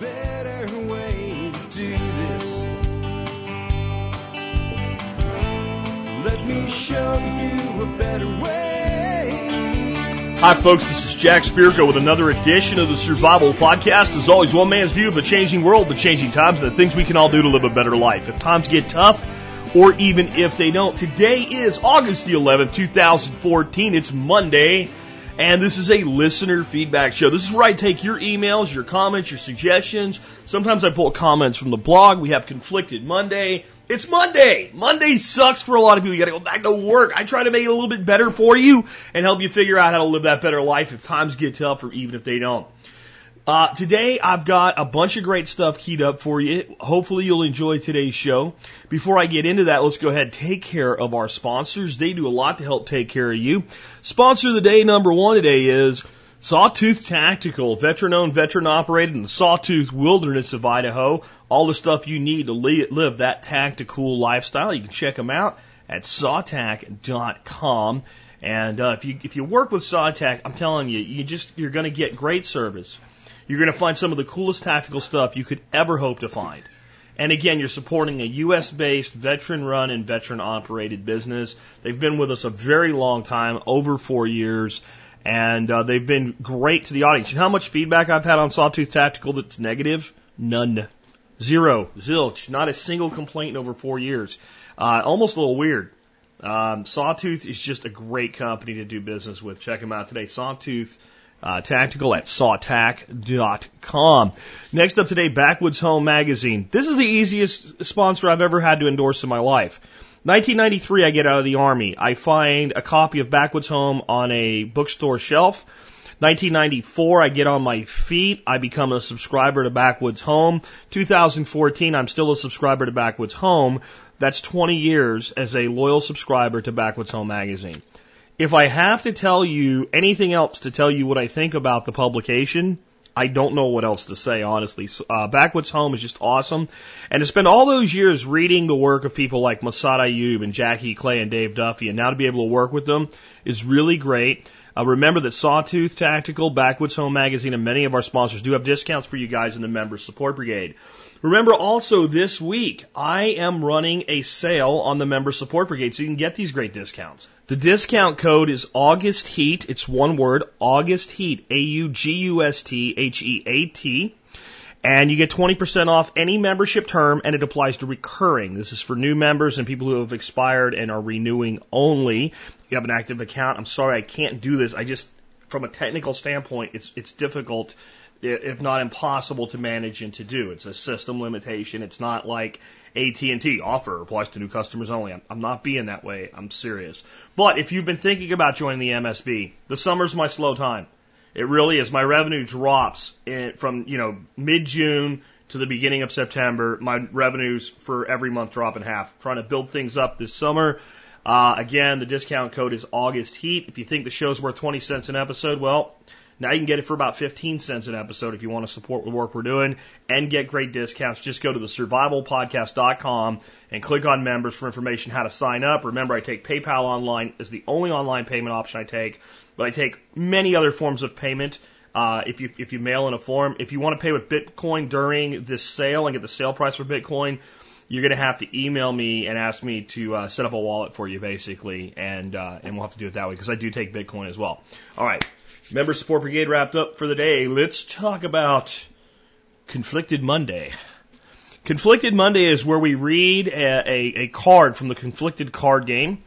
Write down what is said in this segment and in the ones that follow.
better way to do this. Let me show you a better way. Hi, folks. This is Jack Spirko with another edition of the Survival Podcast. As always, one man's view of the changing world, the changing times, and the things we can all do to live a better life. If times get tough, or even if they don't. Today is August the 11th, 2014. It's Monday, and this is a listener feedback show. This is where I take your emails, your comments, your suggestions. Sometimes I pull comments from the blog. We have Conflicted Monday. It's Monday. Monday sucks for a lot of people. You gotta go back to work. I try to make it a little bit better for you and help you figure out how to live that better life if times get tough or even if they don't. Uh, today I've got a bunch of great stuff keyed up for you. Hopefully you'll enjoy today's show. Before I get into that, let's go ahead and take care of our sponsors. They do a lot to help take care of you. Sponsor of the day number one today is Sawtooth Tactical, veteran owned, veteran operated in the Sawtooth Wilderness of Idaho. All the stuff you need to live that tactical lifestyle. You can check them out at sawtac.com. And uh, if you if you work with Sawtac, I'm telling you, you just you're going to get great service. You're going to find some of the coolest tactical stuff you could ever hope to find. And again, you're supporting a U.S. based, veteran run and veteran operated business. They've been with us a very long time, over four years, and uh, they've been great to the audience. You know how much feedback I've had on Sawtooth Tactical that's negative? None. Zero. Zilch. Not a single complaint in over four years. Uh, almost a little weird. Um, Sawtooth is just a great company to do business with. Check them out today. Sawtooth uh, tactical at sawtac.com. Next up today, Backwoods Home Magazine. This is the easiest sponsor I've ever had to endorse in my life. 1993, I get out of the Army. I find a copy of Backwoods Home on a bookstore shelf. 1994, I get on my feet. I become a subscriber to Backwoods Home. 2014, I'm still a subscriber to Backwoods Home. That's 20 years as a loyal subscriber to Backwoods Home Magazine. If I have to tell you anything else to tell you what I think about the publication, I don't know what else to say, honestly. Uh, Backwoods Home is just awesome. And to spend all those years reading the work of people like Massad Ayoob and Jackie Clay and Dave Duffy, and now to be able to work with them is really great. Uh, remember that Sawtooth Tactical, Backwoods Home Magazine, and many of our sponsors do have discounts for you guys in the Member Support Brigade. Remember also this week, I am running a sale on the Member Support Brigade so you can get these great discounts. The discount code is August Heat. It's one word, August Heat, A-U-G-U-S-T-H-E-A-T. And you get 20% off any membership term and it applies to recurring. This is for new members and people who have expired and are renewing only. You have an active account, I'm sorry I can't do this. I just, from a technical standpoint, it's, it's difficult if not impossible to manage and to do. It's a system limitation. It's not like AT&T offer applies to new customers only. I'm, I'm not being that way. I'm serious. But if you've been thinking about joining the MSB, the summer's my slow time. It really is. My revenue drops in, from, you know, mid-June to the beginning of September. My revenues for every month drop in half. trying to build things up this summer. Uh, again, the discount code is August Heat. If you think the show's worth 20 cents an episode, well, now you can get it for about 15 cents an episode if you want to support the work we're doing and get great discounts. Just go to the survivalpodcast.com and click on members for information how to sign up. Remember, I take PayPal online as the only online payment option I take, but I take many other forms of payment. Uh, if you if you mail in a form, if you want to pay with Bitcoin during this sale and get the sale price for Bitcoin, you're going to have to email me and ask me to uh, set up a wallet for you, basically, and uh, and we'll have to do it that way because I do take Bitcoin as well. All right, Member Support Brigade wrapped up for the day. Let's talk about Conflicted Monday. Conflicted Monday is where we read a, a, a, card from the Conflicted card game,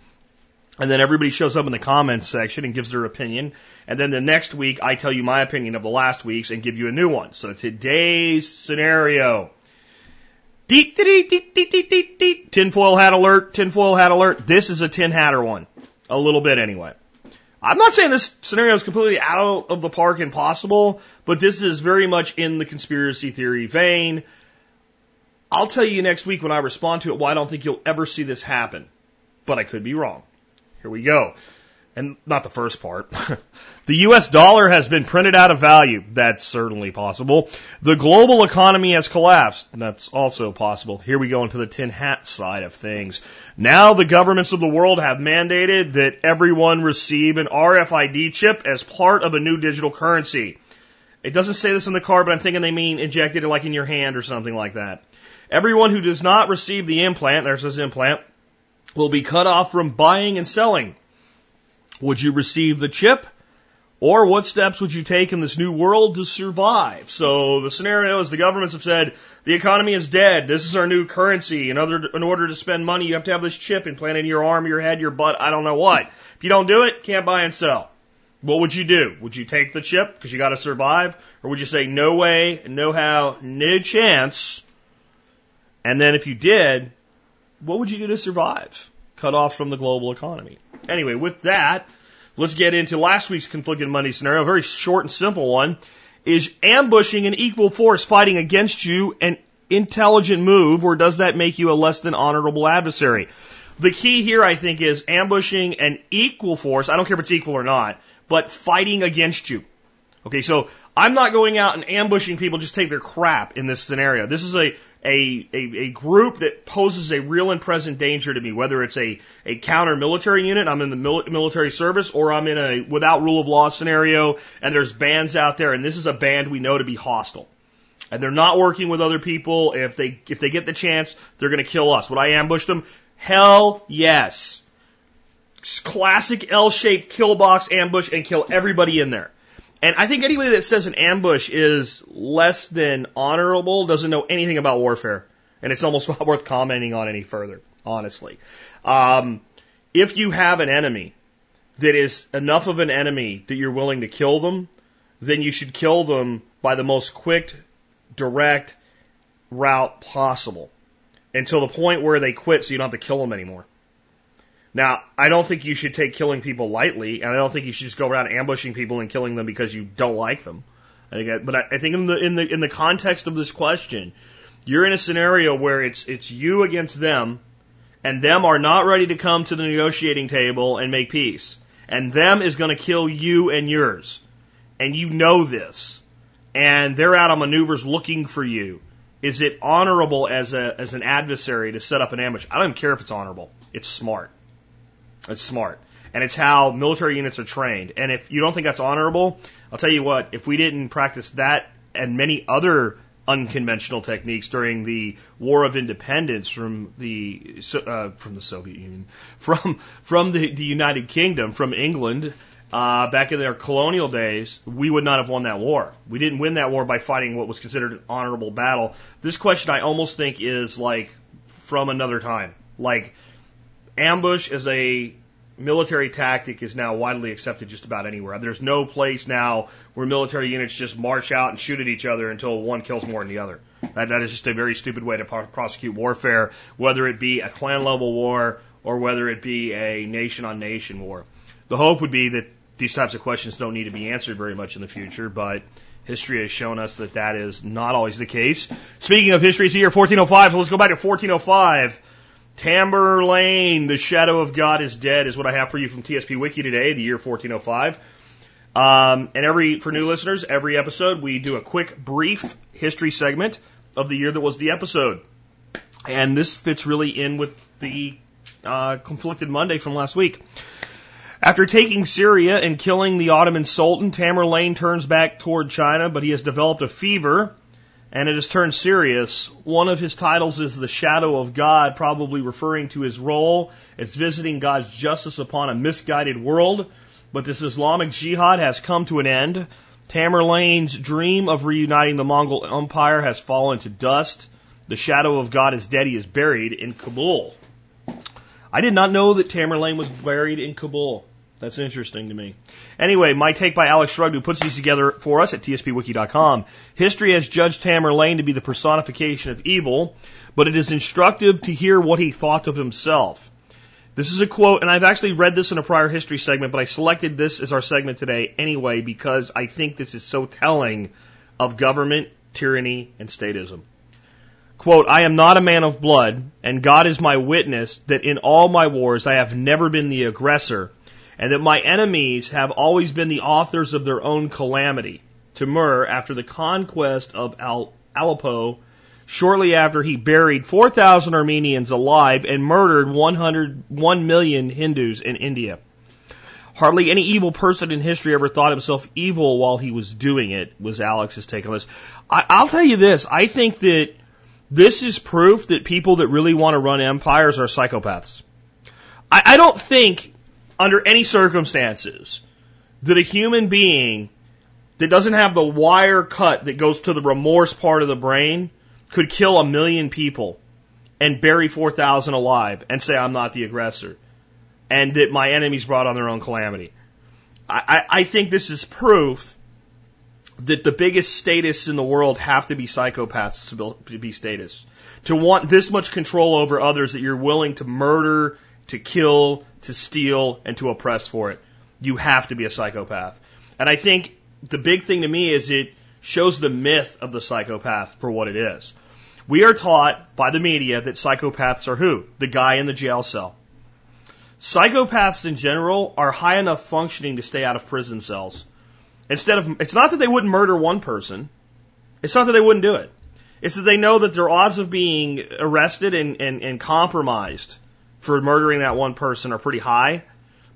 and then everybody shows up in the comments section and gives their opinion. And then the next week, I tell you my opinion of the last week's and give you a new one. So today's scenario. Tinfoil hat alert, tinfoil hat alert. This is a tin hatter one. A little bit anyway. I'm not saying this scenario is completely out of the park impossible, but this is very much in the conspiracy theory vein. I'll tell you next week when I respond to it why I don't think you'll ever see this happen. But I could be wrong. Here we go and not the first part. the US dollar has been printed out of value. That's certainly possible. The global economy has collapsed. That's also possible. Here we go into the tin hat side of things. Now the governments of the world have mandated that everyone receive an RFID chip as part of a new digital currency. It doesn't say this in the card, but I'm thinking they mean injected it like in your hand or something like that. Everyone who does not receive the implant, there's this implant, will be cut off from buying and selling. Would you receive the chip? Or what steps would you take in this new world to survive? So the scenario is the governments have said the economy is dead. This is our new currency. In order, in order to spend money, you have to have this chip implanted in your arm, your head, your butt. I don't know what. If you don't do it, can't buy and sell. What would you do? Would you take the chip because you got to survive, or would you say no way, no how, no chance? And then if you did, what would you do to survive? Cut off from the global economy. Anyway, with that. Let's get into last week's conflicted money scenario. A very short and simple one. Is ambushing an equal force fighting against you an intelligent move, or does that make you a less than honorable adversary? The key here, I think, is ambushing an equal force. I don't care if it's equal or not, but fighting against you. Okay, so I'm not going out and ambushing people just take their crap in this scenario. This is a a, a, a group that poses a real and present danger to me, whether it's a, a counter military unit, I'm in the mil- military service, or I'm in a without rule of law scenario, and there's bands out there, and this is a band we know to be hostile. And they're not working with other people. If they, if they get the chance, they're gonna kill us. Would I ambush them? Hell yes. Classic L-shaped kill box ambush and kill everybody in there. And I think anybody that says an ambush is less than honorable doesn't know anything about warfare. And it's almost not worth commenting on any further, honestly. Um, if you have an enemy that is enough of an enemy that you're willing to kill them, then you should kill them by the most quick, direct route possible until the point where they quit so you don't have to kill them anymore. Now, I don't think you should take killing people lightly, and I don't think you should just go around ambushing people and killing them because you don't like them. But I, I think in the in the in the context of this question, you're in a scenario where it's it's you against them, and them are not ready to come to the negotiating table and make peace, and them is going to kill you and yours, and you know this, and they're out on maneuvers looking for you. Is it honorable as a as an adversary to set up an ambush? I don't care if it's honorable. It's smart. It's smart. And it's how military units are trained. And if you don't think that's honorable, I'll tell you what, if we didn't practice that and many other unconventional techniques during the War of Independence from the uh, from the Soviet Union, from from the, the United Kingdom, from England, uh, back in their colonial days, we would not have won that war. We didn't win that war by fighting what was considered an honorable battle. This question, I almost think, is like from another time. Like ambush as a military tactic is now widely accepted just about anywhere. There's no place now where military units just march out and shoot at each other until one kills more than the other. That, that is just a very stupid way to prosecute warfare, whether it be a clan level war or whether it be a nation on nation war. The hope would be that these types of questions don't need to be answered very much in the future, but history has shown us that that is not always the case. Speaking of history, it's the year 1405, so let's go back to 1405. Tamerlane, the shadow of God is dead, is what I have for you from TSP Wiki today, the year 1405. Um, and every, for new listeners, every episode we do a quick, brief history segment of the year that was the episode. And this fits really in with the uh, conflicted Monday from last week. After taking Syria and killing the Ottoman Sultan, Tamerlane turns back toward China, but he has developed a fever and it has turned serious. One of his titles is the shadow of God, probably referring to his role as visiting God's justice upon a misguided world. But this Islamic jihad has come to an end. Tamerlane's dream of reuniting the Mongol Empire has fallen to dust. The shadow of God is dead. He is buried in Kabul. I did not know that Tamerlane was buried in Kabul. That's interesting to me. Anyway, my take by Alex Shrugged, who puts these together for us at tspwiki.com. History has judged Tamerlane to be the personification of evil, but it is instructive to hear what he thought of himself. This is a quote, and I've actually read this in a prior history segment, but I selected this as our segment today anyway because I think this is so telling of government, tyranny, and statism. Quote, I am not a man of blood, and God is my witness that in all my wars I have never been the aggressor, and that my enemies have always been the authors of their own calamity. Timur, after the conquest of Al- Aleppo, shortly after he buried 4,000 Armenians alive and murdered 101 million Hindus in India. Hardly any evil person in history ever thought himself evil while he was doing it, was Alex's take on this. I, I'll tell you this, I think that this is proof that people that really want to run empires are psychopaths. I, I don't think, under any circumstances, that a human being that doesn't have the wire cut that goes to the remorse part of the brain could kill a million people and bury 4,000 alive and say, I'm not the aggressor. And that my enemies brought on their own calamity. I, I, I think this is proof that the biggest statists in the world have to be psychopaths to, build, to be statists. To want this much control over others that you're willing to murder, to kill, to steal, and to oppress for it. You have to be a psychopath. And I think the big thing to me is it shows the myth of the psychopath for what it is. We are taught by the media that psychopaths are who? The guy in the jail cell. Psychopaths in general are high enough functioning to stay out of prison cells. Instead of, it's not that they wouldn't murder one person. It's not that they wouldn't do it. It's that they know that their odds of being arrested and, and, and compromised for murdering that one person are pretty high.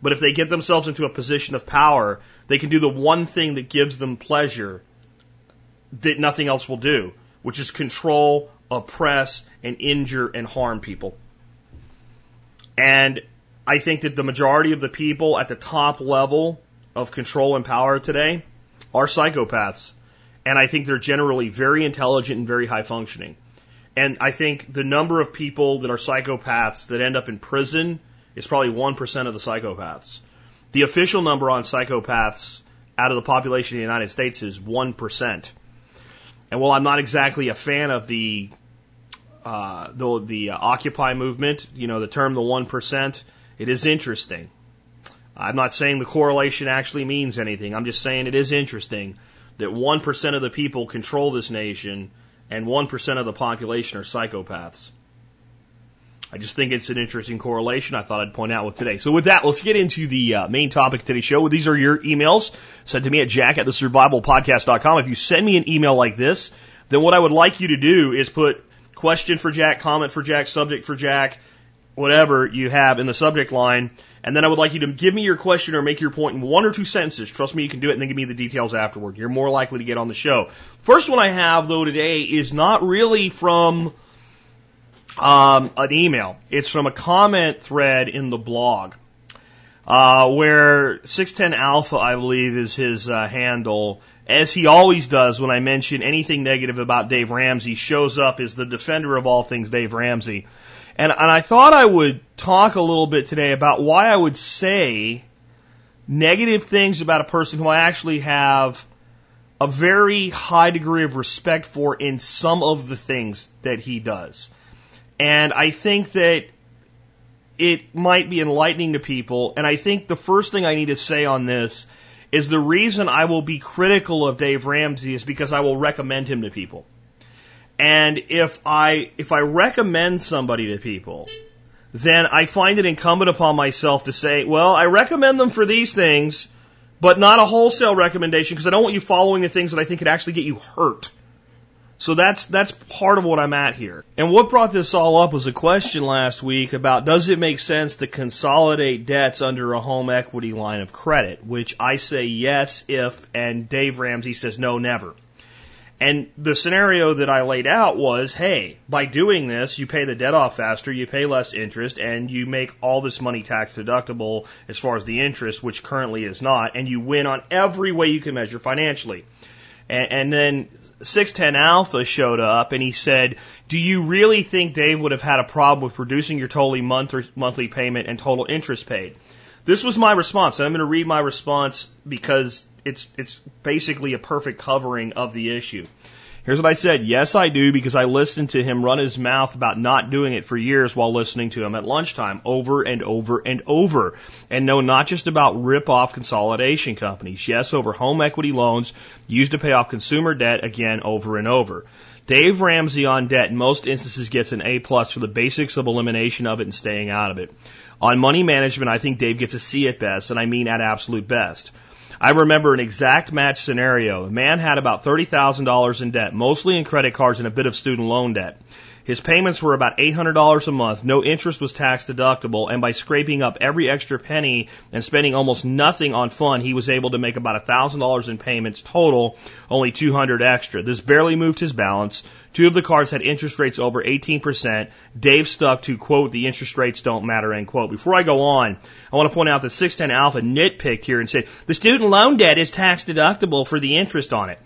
But if they get themselves into a position of power, they can do the one thing that gives them pleasure that nothing else will do, which is control, oppress, and injure and harm people. And I think that the majority of the people at the top level of control and power today are psychopaths. And I think they're generally very intelligent and very high functioning. And I think the number of people that are psychopaths that end up in prison is probably 1% of the psychopaths. The official number on psychopaths out of the population of the United States is 1%. And while I'm not exactly a fan of the uh, the, the uh, Occupy movement, you know, the term the 1%, it is interesting. I'm not saying the correlation actually means anything. I'm just saying it is interesting that 1% of the people control this nation and 1% of the population are psychopaths. I just think it's an interesting correlation I thought I'd point out with today. So with that, let's get into the uh, main topic of today's show. These are your emails sent to me at jack at the survivalpodcast.com. If you send me an email like this, then what I would like you to do is put question for Jack, comment for Jack, subject for Jack, whatever you have in the subject line. And then I would like you to give me your question or make your point in one or two sentences. Trust me, you can do it and then give me the details afterward. You're more likely to get on the show. First one I have though today is not really from um, an email. It's from a comment thread in the blog. Uh, where 610 Alpha, I believe, is his uh, handle. As he always does when I mention anything negative about Dave Ramsey, shows up as the defender of all things Dave Ramsey. And, and I thought I would talk a little bit today about why I would say negative things about a person who I actually have a very high degree of respect for in some of the things that he does. And I think that it might be enlightening to people. And I think the first thing I need to say on this is the reason I will be critical of Dave Ramsey is because I will recommend him to people. And if I if I recommend somebody to people, then I find it incumbent upon myself to say, well, I recommend them for these things, but not a wholesale recommendation because I don't want you following the things that I think could actually get you hurt. So that's that's part of what I'm at here. And what brought this all up was a question last week about does it make sense to consolidate debts under a home equity line of credit, which I say yes if and Dave Ramsey says no never. And the scenario that I laid out was, hey, by doing this, you pay the debt off faster, you pay less interest, and you make all this money tax deductible as far as the interest, which currently is not, and you win on every way you can measure financially. And, and then 610 Alpha showed up and he said, Do you really think Dave would have had a problem with reducing your total month or monthly payment and total interest paid? This was my response. And I'm going to read my response because it's, it's basically a perfect covering of the issue. Here's what I said. Yes, I do because I listened to him run his mouth about not doing it for years while listening to him at lunchtime over and over and over. And no, not just about rip off consolidation companies. Yes, over home equity loans used to pay off consumer debt again over and over. Dave Ramsey on debt in most instances gets an A plus for the basics of elimination of it and staying out of it. On money management, I think Dave gets a C at best, and I mean at absolute best. I remember an exact match scenario. A man had about $30,000 in debt, mostly in credit cards and a bit of student loan debt. His payments were about $800 a month. No interest was tax deductible. And by scraping up every extra penny and spending almost nothing on fun, he was able to make about $1,000 in payments total, only 200 extra. This barely moved his balance. Two of the cards had interest rates over 18%. Dave stuck to, quote, the interest rates don't matter, end quote. Before I go on, I want to point out that 610 Alpha nitpicked here and said, the student loan debt is tax deductible for the interest on it.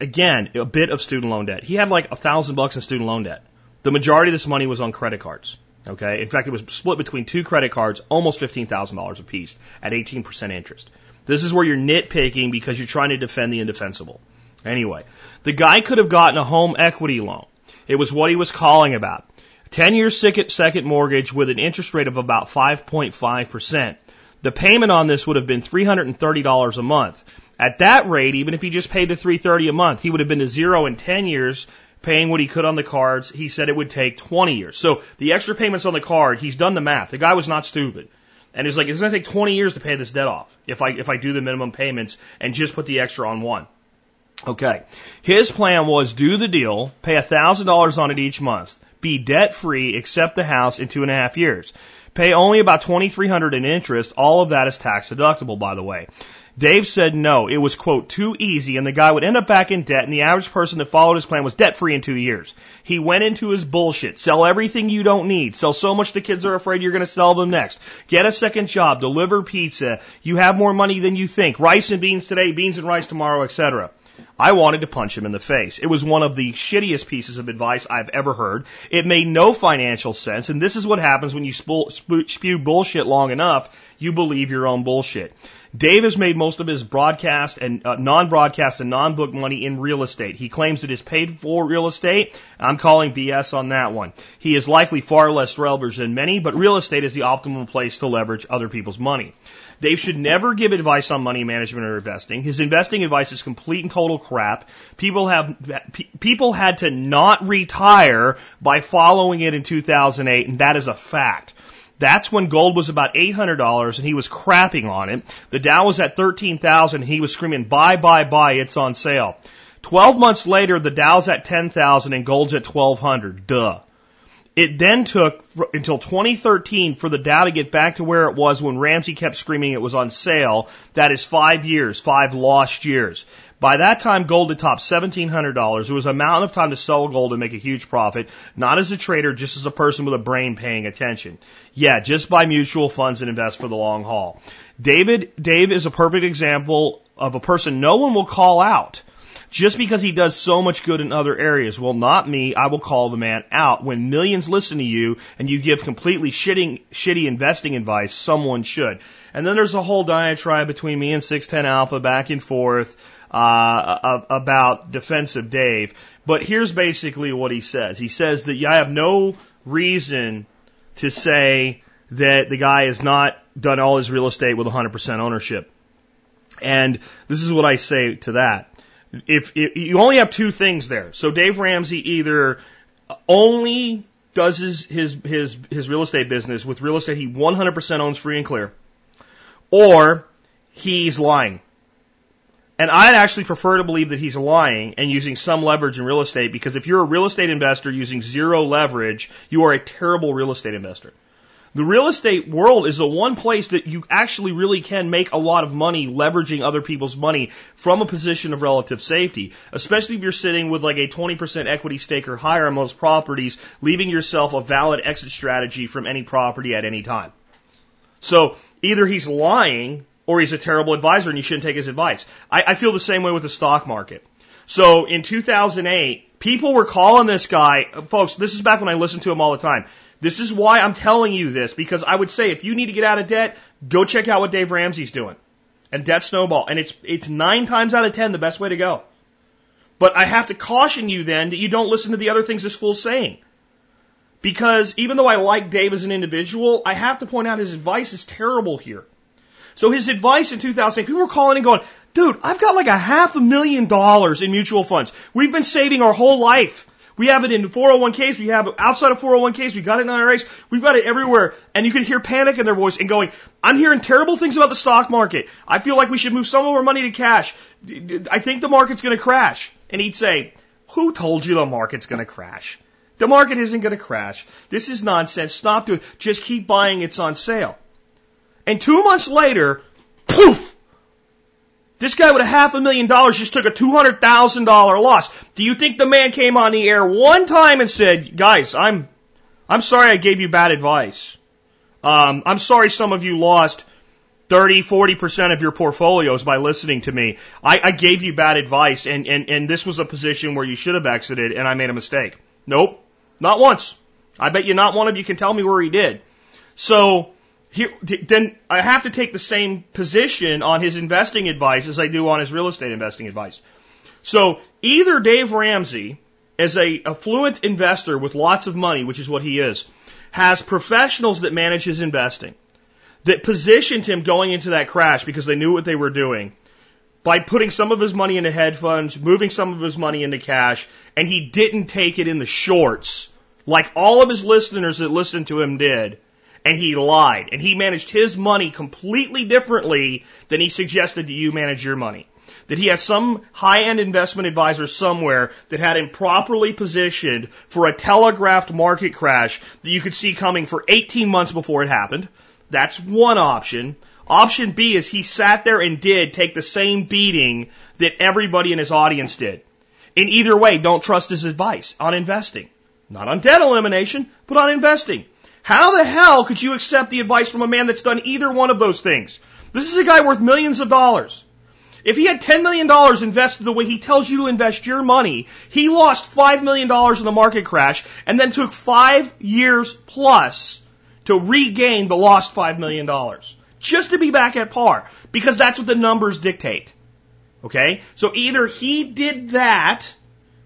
Again, a bit of student loan debt. He had like a thousand bucks in student loan debt. The majority of this money was on credit cards. Okay. In fact, it was split between two credit cards, almost $15,000 apiece at 18% interest. This is where you're nitpicking because you're trying to defend the indefensible. Anyway, the guy could have gotten a home equity loan. It was what he was calling about. 10 year second mortgage with an interest rate of about 5.5%. The payment on this would have been $330 a month. At that rate, even if he just paid the 330 a month, he would have been to zero in 10 years, paying what he could on the cards. He said it would take 20 years. So the extra payments on the card, he's done the math. The guy was not stupid. And he's like, it's going to take 20 years to pay this debt off if I, if I do the minimum payments and just put the extra on one. Okay. His plan was do the deal, pay a $1,000 on it each month, be debt free, accept the house in two and a half years. Pay only about 2300 in interest. All of that is tax deductible, by the way. Dave said no. It was, quote, too easy, and the guy would end up back in debt, and the average person that followed his plan was debt free in two years. He went into his bullshit. Sell everything you don't need. Sell so much the kids are afraid you're going to sell them next. Get a second job. Deliver pizza. You have more money than you think. Rice and beans today, beans and rice tomorrow, etc. I wanted to punch him in the face. It was one of the shittiest pieces of advice I've ever heard. It made no financial sense, and this is what happens when you spew bullshit long enough, you believe your own bullshit. Dave has made most of his broadcast and uh, non-broadcast and non-book money in real estate. He claims it is paid for real estate. I'm calling BS on that one. He is likely far less leveraged than many, but real estate is the optimal place to leverage other people's money. Dave should never give advice on money management or investing. His investing advice is complete and total crap. People have people had to not retire by following it in 2008, and that is a fact. That's when gold was about $800 and he was crapping on it. The Dow was at 13,000 and he was screaming, buy, buy, buy, it's on sale. 12 months later, the Dow's at 10,000 and gold's at 1200. Duh. It then took until 2013 for the Dow to get back to where it was when Ramsey kept screaming it was on sale. That is five years, five lost years. By that time, gold had topped $1,700. It was a mountain of time to sell gold and make a huge profit, not as a trader, just as a person with a brain paying attention. Yeah, just buy mutual funds and invest for the long haul. David, Dave is a perfect example of a person no one will call out just because he does so much good in other areas. Well, not me. I will call the man out. When millions listen to you and you give completely shitty, shitty investing advice, someone should. And then there's a whole diatribe between me and 610 Alpha back and forth uh, about defensive Dave. But here's basically what he says. He says that I have no reason to say that the guy has not done all his real estate with 100% ownership. And this is what I say to that. If, if you only have two things there, so Dave Ramsey either only does his, his, his, his real estate business with real estate he 100% owns free and clear, or he's lying. And I'd actually prefer to believe that he's lying and using some leverage in real estate because if you're a real estate investor using zero leverage, you are a terrible real estate investor. The real estate world is the one place that you actually really can make a lot of money leveraging other people's money from a position of relative safety, especially if you're sitting with like a 20% equity stake or higher on most properties, leaving yourself a valid exit strategy from any property at any time. So either he's lying or he's a terrible advisor and you shouldn't take his advice. I, I feel the same way with the stock market. So in 2008, people were calling this guy, folks, this is back when I listened to him all the time. This is why I'm telling you this, because I would say if you need to get out of debt, go check out what Dave Ramsey's doing. And debt snowball. And it's, it's nine times out of ten the best way to go. But I have to caution you then that you don't listen to the other things this fool's saying. Because even though I like Dave as an individual, I have to point out his advice is terrible here. So his advice in 2008, people were calling and going, dude, I've got like a half a million dollars in mutual funds. We've been saving our whole life. We have it in 401ks. We have it outside of 401ks. We got it in IRAs. We've got it everywhere. And you could hear panic in their voice and going, I'm hearing terrible things about the stock market. I feel like we should move some of our money to cash. I think the market's going to crash. And he'd say, who told you the market's going to crash? The market isn't going to crash. This is nonsense. Stop doing it. Just keep buying. It's on sale. And two months later, poof! This guy with a half a million dollars just took a $200,000 loss. Do you think the man came on the air one time and said, guys, I'm, I'm sorry I gave you bad advice. Um, I'm sorry some of you lost 30, 40% of your portfolios by listening to me. I, I gave you bad advice and, and, and this was a position where you should have exited and I made a mistake. Nope. Not once. I bet you not one of you can tell me where he did. So, here, then I have to take the same position on his investing advice as I do on his real estate investing advice. So either Dave Ramsey, as a affluent investor with lots of money, which is what he is, has professionals that manage his investing that positioned him going into that crash because they knew what they were doing by putting some of his money into hedge funds, moving some of his money into cash, and he didn't take it in the shorts like all of his listeners that listened to him did. And he lied. And he managed his money completely differently than he suggested that you manage your money. That he had some high-end investment advisor somewhere that had him properly positioned for a telegraphed market crash that you could see coming for 18 months before it happened. That's one option. Option B is he sat there and did take the same beating that everybody in his audience did. In either way, don't trust his advice on investing. Not on debt elimination, but on investing. How the hell could you accept the advice from a man that's done either one of those things? This is a guy worth millions of dollars. If he had $10 million invested the way he tells you to invest your money, he lost $5 million in the market crash and then took five years plus to regain the lost $5 million. Just to be back at par. Because that's what the numbers dictate. Okay? So either he did that,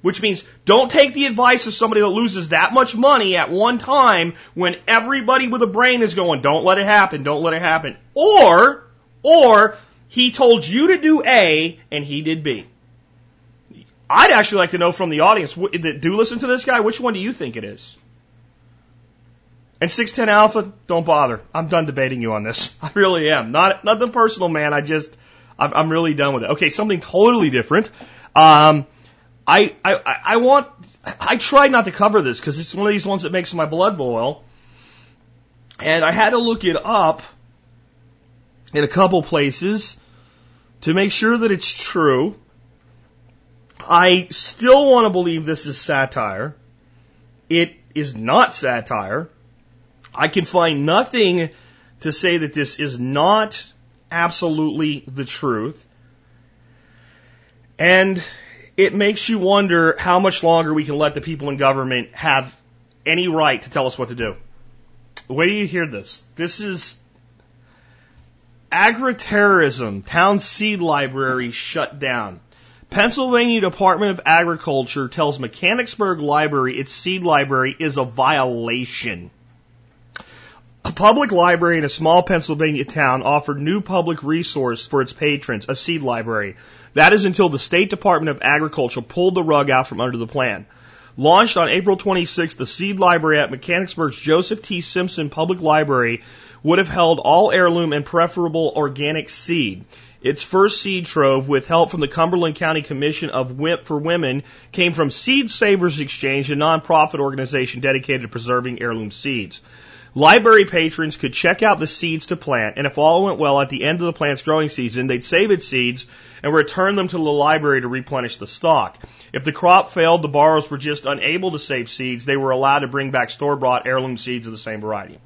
which means don't take the advice of somebody that loses that much money at one time when everybody with a brain is going, don't let it happen, don't let it happen. Or, or he told you to do A and he did B. I'd actually like to know from the audience do listen to this guy, which one do you think it is? And 610 Alpha, don't bother. I'm done debating you on this. I really am. Not nothing personal, man. I just I'm, I'm really done with it. Okay, something totally different. Um, I, I I want I tried not to cover this because it's one of these ones that makes my blood boil, and I had to look it up in a couple places to make sure that it's true. I still want to believe this is satire. It is not satire. I can find nothing to say that this is not absolutely the truth. And it makes you wonder how much longer we can let the people in government have any right to tell us what to do. Where do you hear this? This is agri-terrorism. Town seed library shut down. Pennsylvania Department of Agriculture tells Mechanicsburg Library its seed library is a violation. A public library in a small Pennsylvania town offered new public resource for its patrons, a seed library. That is until the State Department of Agriculture pulled the rug out from under the plan. Launched on April 26, the seed library at Mechanicsburg's Joseph T. Simpson Public Library would have held all heirloom and preferable organic seed. Its first seed trove, with help from the Cumberland County Commission of Whip for Women, came from Seed Savers Exchange, a nonprofit organization dedicated to preserving heirloom seeds. Library patrons could check out the seeds to plant, and if all went well at the end of the plant's growing season, they'd save its seeds and return them to the library to replenish the stock. If the crop failed, the borrowers were just unable to save seeds, they were allowed to bring back store-bought heirloom seeds of the same variety.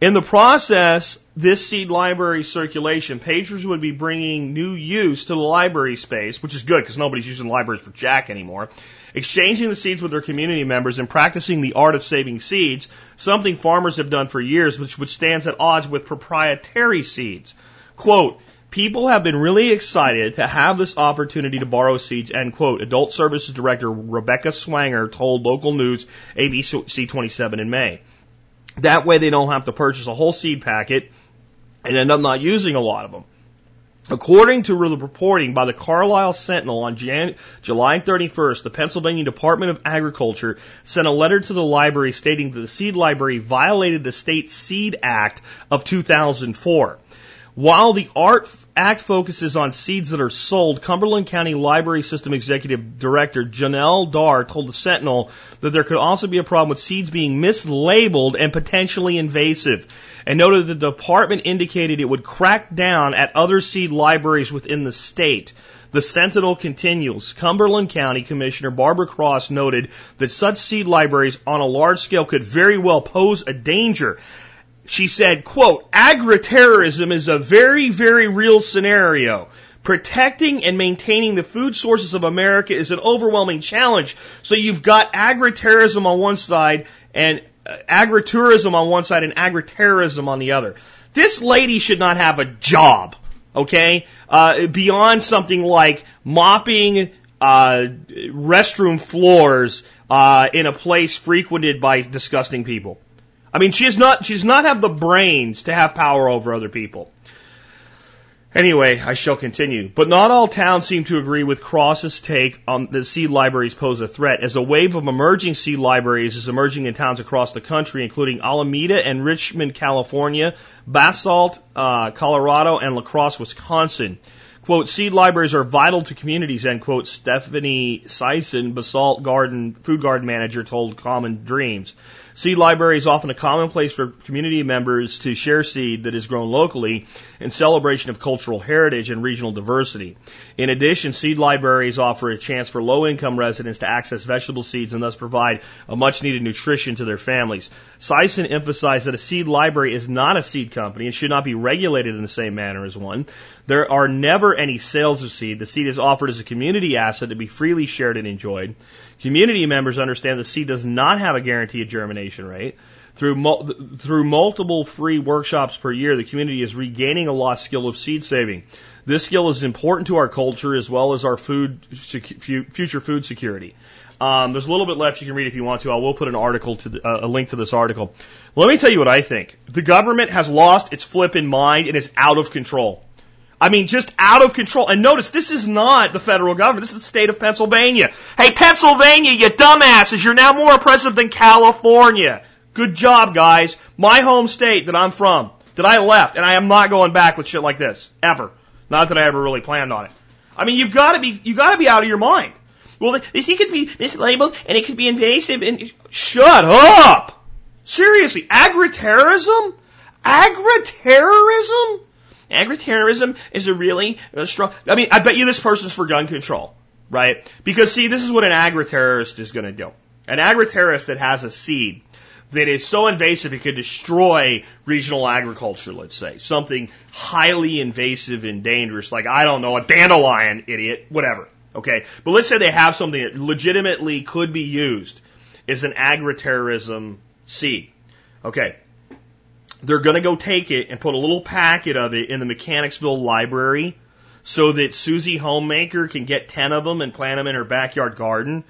In the process, this seed library circulation, patrons would be bringing new use to the library space, which is good because nobody's using libraries for jack anymore, exchanging the seeds with their community members and practicing the art of saving seeds, something farmers have done for years, which, which stands at odds with proprietary seeds. Quote, People have been really excited to have this opportunity to borrow seeds, end quote. Adult Services Director Rebecca Swanger told local news ABC 27 in May. That way they don't have to purchase a whole seed packet and end up not using a lot of them. According to reporting by the Carlisle Sentinel on Jan- July 31st, the Pennsylvania Department of Agriculture sent a letter to the library stating that the seed library violated the State Seed Act of 2004. While the ART Act focuses on seeds that are sold, Cumberland County Library System Executive Director Jonelle Darr told the Sentinel that there could also be a problem with seeds being mislabeled and potentially invasive, and noted that the department indicated it would crack down at other seed libraries within the state. The Sentinel continues. Cumberland County Commissioner Barbara Cross noted that such seed libraries on a large scale could very well pose a danger she said, quote, agri-terrorism is a very, very real scenario. Protecting and maintaining the food sources of America is an overwhelming challenge. So you've got agri-terrorism on one side and uh, agri-tourism on one side and agri-terrorism on the other. This lady should not have a job, okay? Uh, beyond something like mopping uh, restroom floors uh, in a place frequented by disgusting people. I mean, she does not, she does not have the brains to have power over other people. Anyway, I shall continue. But not all towns seem to agree with Cross's take on the seed libraries pose a threat, as a wave of emerging seed libraries is emerging in towns across the country, including Alameda and Richmond, California, Basalt, uh, Colorado, and La Crosse, Wisconsin. Quote, seed libraries are vital to communities, end quote, Stephanie Syson, Basalt Garden, food garden manager, told Common Dreams. Seed library is often a common place for community members to share seed that is grown locally in celebration of cultural heritage and regional diversity. In addition, seed libraries offer a chance for low income residents to access vegetable seeds and thus provide a much needed nutrition to their families. Syson emphasized that a seed library is not a seed company and should not be regulated in the same manner as one. There are never any sales of seed. The seed is offered as a community asset to be freely shared and enjoyed. Community members understand the seed does not have a guaranteed germination rate. Through, mul- through multiple free workshops per year, the community is regaining a lost skill of seed saving. This skill is important to our culture as well as our food future food security. Um, there's a little bit left you can read if you want to. I will put an article to the, uh, a link to this article. Let me tell you what I think. The government has lost its flipping mind and is out of control. I mean, just out of control. And notice, this is not the federal government. This is the state of Pennsylvania. Hey, Pennsylvania, you dumbasses, you're now more oppressive than California. Good job, guys. My home state that I'm from, that I left, and I am not going back with shit like this. Ever. Not that I ever really planned on it. I mean, you've gotta be, you gotta be out of your mind. Well, this could be mislabeled, and it could be invasive, and, shut up! Seriously, agri-terrorism? Agri-terrorism? Agri-terrorism is a really a strong. I mean, I bet you this person's for gun control, right? Because see, this is what an agri-terrorist is going to do. An agri-terrorist that has a seed that is so invasive it could destroy regional agriculture, let's say. Something highly invasive and dangerous, like, I don't know, a dandelion, idiot, whatever. Okay? But let's say they have something that legitimately could be used as an agri-terrorism seed. Okay they're going to go take it and put a little packet of it in the Mechanicsville library so that Susie Homemaker can get 10 of them and plant them in her backyard garden.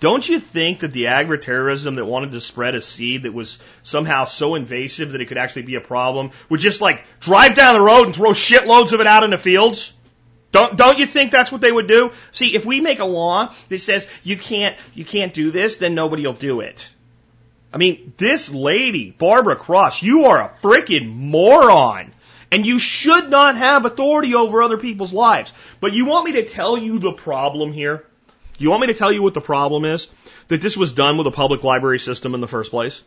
Don't you think that the agri-terrorism that wanted to spread a seed that was somehow so invasive that it could actually be a problem would just like drive down the road and throw shitloads of it out in the fields? Don't, don't you think that's what they would do? See, if we make a law that says you can't, you can't do this, then nobody will do it. I mean, this lady, Barbara Cross, you are a freaking moron. And you should not have authority over other people's lives. But you want me to tell you the problem here? You want me to tell you what the problem is? That this was done with a public library system in the first place?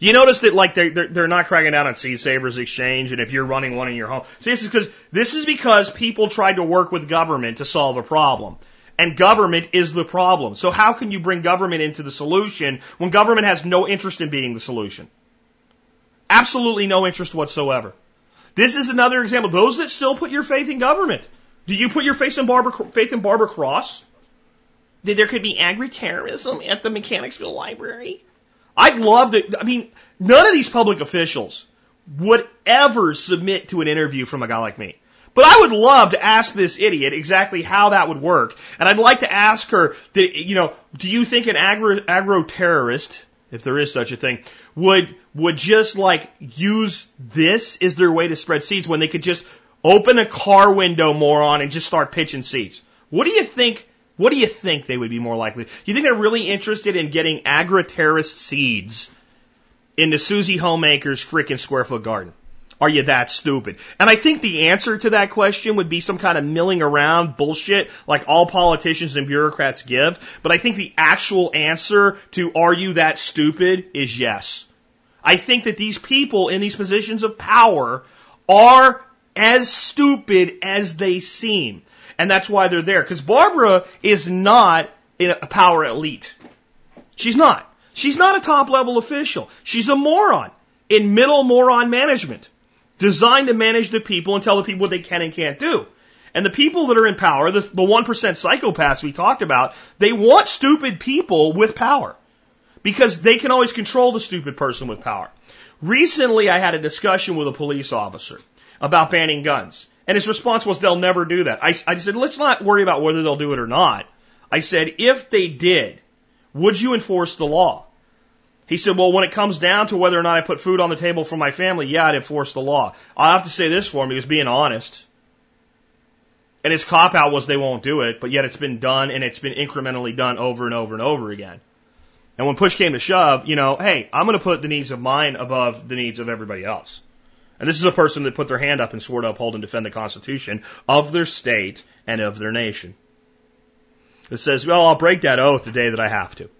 You notice that like they're, they're, they're not cracking down on Seed Savers Exchange and if you're running one in your home. See, this is because, this is because people tried to work with government to solve a problem and government is the problem. So how can you bring government into the solution when government has no interest in being the solution? Absolutely no interest whatsoever. This is another example. Those that still put your faith in government. Do you put your faith in Barbara, faith in Barbara Cross? That there could be agri-terrorism at the Mechanicsville Library? I'd love to, I mean, none of these public officials would ever submit to an interview from a guy like me. But I would love to ask this idiot exactly how that would work. And I'd like to ask her, that, you know, do you think an agro, agro terrorist, if there is such a thing, would, would just like use this as their way to spread seeds when they could just open a car window moron and just start pitching seeds? What do you think? What do you think they would be more likely? You think they're really interested in getting agri terrorist seeds into Susie Homemaker's freaking square foot garden? Are you that stupid? And I think the answer to that question would be some kind of milling around bullshit like all politicians and bureaucrats give. But I think the actual answer to are you that stupid is yes. I think that these people in these positions of power are as stupid as they seem. And that's why they're there. Because Barbara is not a power elite. She's not. She's not a top level official. She's a moron in middle moron management designed to manage the people and tell the people what they can and can't do. And the people that are in power, the, the 1% psychopaths we talked about, they want stupid people with power because they can always control the stupid person with power. Recently, I had a discussion with a police officer about banning guns. And his response was, they'll never do that. I, I said, let's not worry about whether they'll do it or not. I said, if they did, would you enforce the law? He said, well, when it comes down to whether or not I put food on the table for my family, yeah, I'd enforce the law. I'll have to say this for him. He was being honest. And his cop out was they won't do it, but yet it's been done and it's been incrementally done over and over and over again. And when push came to shove, you know, hey, I'm going to put the needs of mine above the needs of everybody else. And this is a person that put their hand up and swore to uphold and defend the Constitution of their state and of their nation. It says, well, I'll break that oath the day that I have to.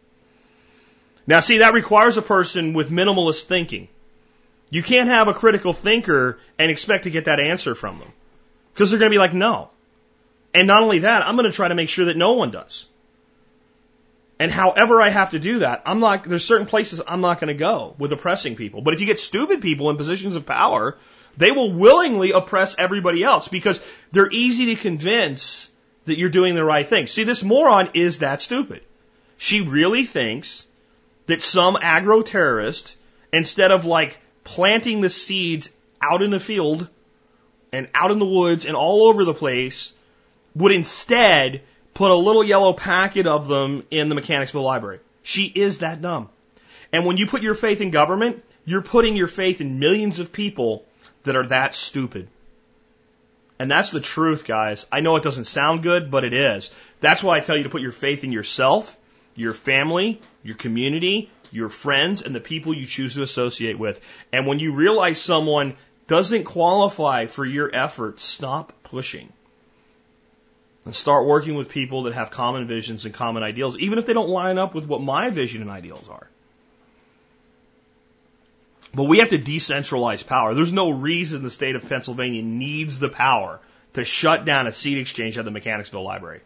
Now, see, that requires a person with minimalist thinking. You can't have a critical thinker and expect to get that answer from them. Because they're going to be like, no. And not only that, I'm going to try to make sure that no one does. And however I have to do that, I'm not, there's certain places I'm not going to go with oppressing people. But if you get stupid people in positions of power, they will willingly oppress everybody else because they're easy to convince that you're doing the right thing. See, this moron is that stupid. She really thinks that some agro terrorist, instead of like planting the seeds out in the field and out in the woods and all over the place, would instead put a little yellow packet of them in the Mechanicsville library. She is that dumb. And when you put your faith in government, you're putting your faith in millions of people that are that stupid. And that's the truth, guys. I know it doesn't sound good, but it is. That's why I tell you to put your faith in yourself your family, your community, your friends, and the people you choose to associate with. And when you realize someone doesn't qualify for your efforts, stop pushing. And start working with people that have common visions and common ideals, even if they don't line up with what my vision and ideals are. But we have to decentralize power. There's no reason the state of Pennsylvania needs the power to shut down a seed exchange at the Mechanicsville Library.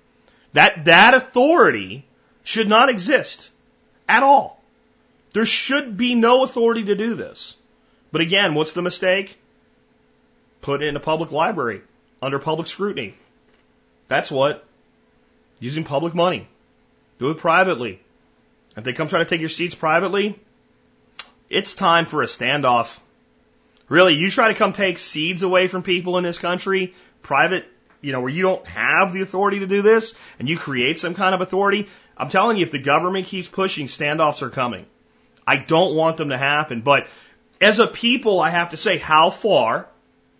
That, that authority should not exist at all. There should be no authority to do this. But again, what's the mistake? Put it in a public library under public scrutiny. That's what. Using public money. Do it privately. If they come try to take your seats privately, it's time for a standoff. Really, you try to come take seeds away from people in this country, private, you know, where you don't have the authority to do this, and you create some kind of authority, I'm telling you, if the government keeps pushing, standoffs are coming. I don't want them to happen, but as a people, I have to say, how far,